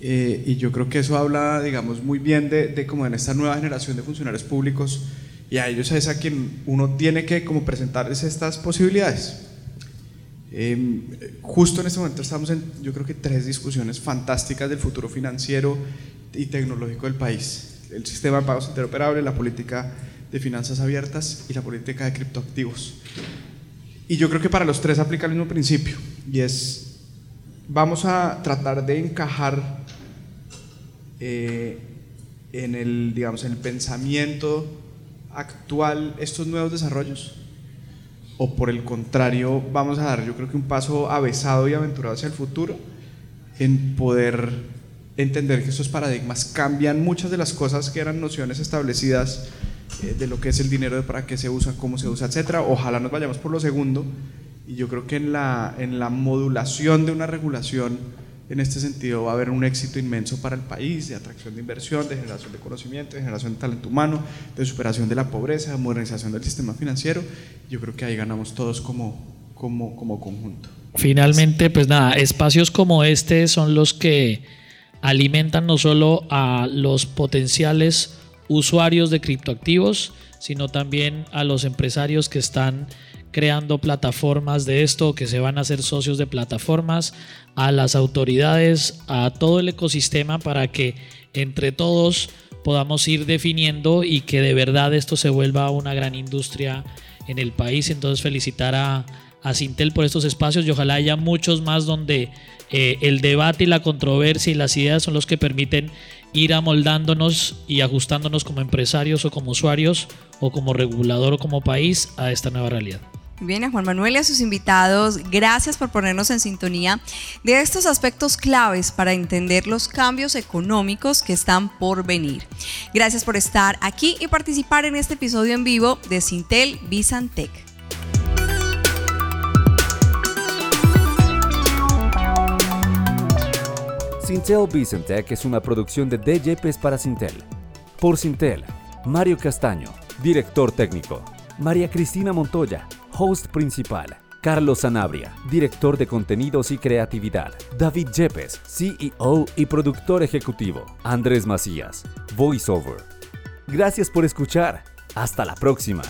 Eh, y yo creo que eso habla, digamos, muy bien de, de, como en esta nueva generación de funcionarios públicos y a ellos es a quien uno tiene que como presentarles estas posibilidades. Em, justo en este momento estamos en, yo creo que tres discusiones fantásticas del futuro financiero y tecnológico del país. El sistema de pagos interoperable, la política de finanzas abiertas y la política de criptoactivos. Y yo creo que para los tres aplica el mismo principio, y es, vamos a tratar de encajar eh, en, el, digamos, en el pensamiento actual estos nuevos desarrollos, o por el contrario, vamos a dar yo creo que un paso avesado y aventurado hacia el futuro en poder entender que estos paradigmas cambian muchas de las cosas que eran nociones establecidas eh, de lo que es el dinero, para qué se usa, cómo se usa, etcétera. Ojalá nos vayamos por lo segundo. Y yo creo que en la, en la modulación de una regulación, en este sentido, va a haber un éxito inmenso para el país de atracción de inversión, de generación de conocimiento, de generación de talento humano, de superación de la pobreza, de modernización del sistema financiero. Yo creo que ahí ganamos todos como, como, como conjunto. Finalmente, pues nada, espacios como este son los que alimentan no solo a los potenciales usuarios de criptoactivos, sino también a los empresarios que están creando plataformas de esto, que se van a hacer socios de plataformas, a las autoridades, a todo el ecosistema para que entre todos podamos ir definiendo y que de verdad esto se vuelva una gran industria en el país. Entonces felicitar a, a Sintel por estos espacios y ojalá haya muchos más donde eh, el debate y la controversia y las ideas son los que permiten ir amoldándonos y ajustándonos como empresarios o como usuarios o como regulador o como país a esta nueva realidad. Bien, a Juan Manuel y a sus invitados, gracias por ponernos en sintonía de estos aspectos claves para entender los cambios económicos que están por venir. Gracias por estar aquí y participar en este episodio en vivo de Sintel Bizantec. Sintel Vicentec es una producción de DJPs para Sintel. Por Sintel, Mario Castaño, director técnico. María Cristina Montoya, host principal. Carlos Sanabria, director de contenidos y creatividad. David Yepes, CEO y productor ejecutivo. Andrés Macías, voiceover. Gracias por escuchar. Hasta la próxima.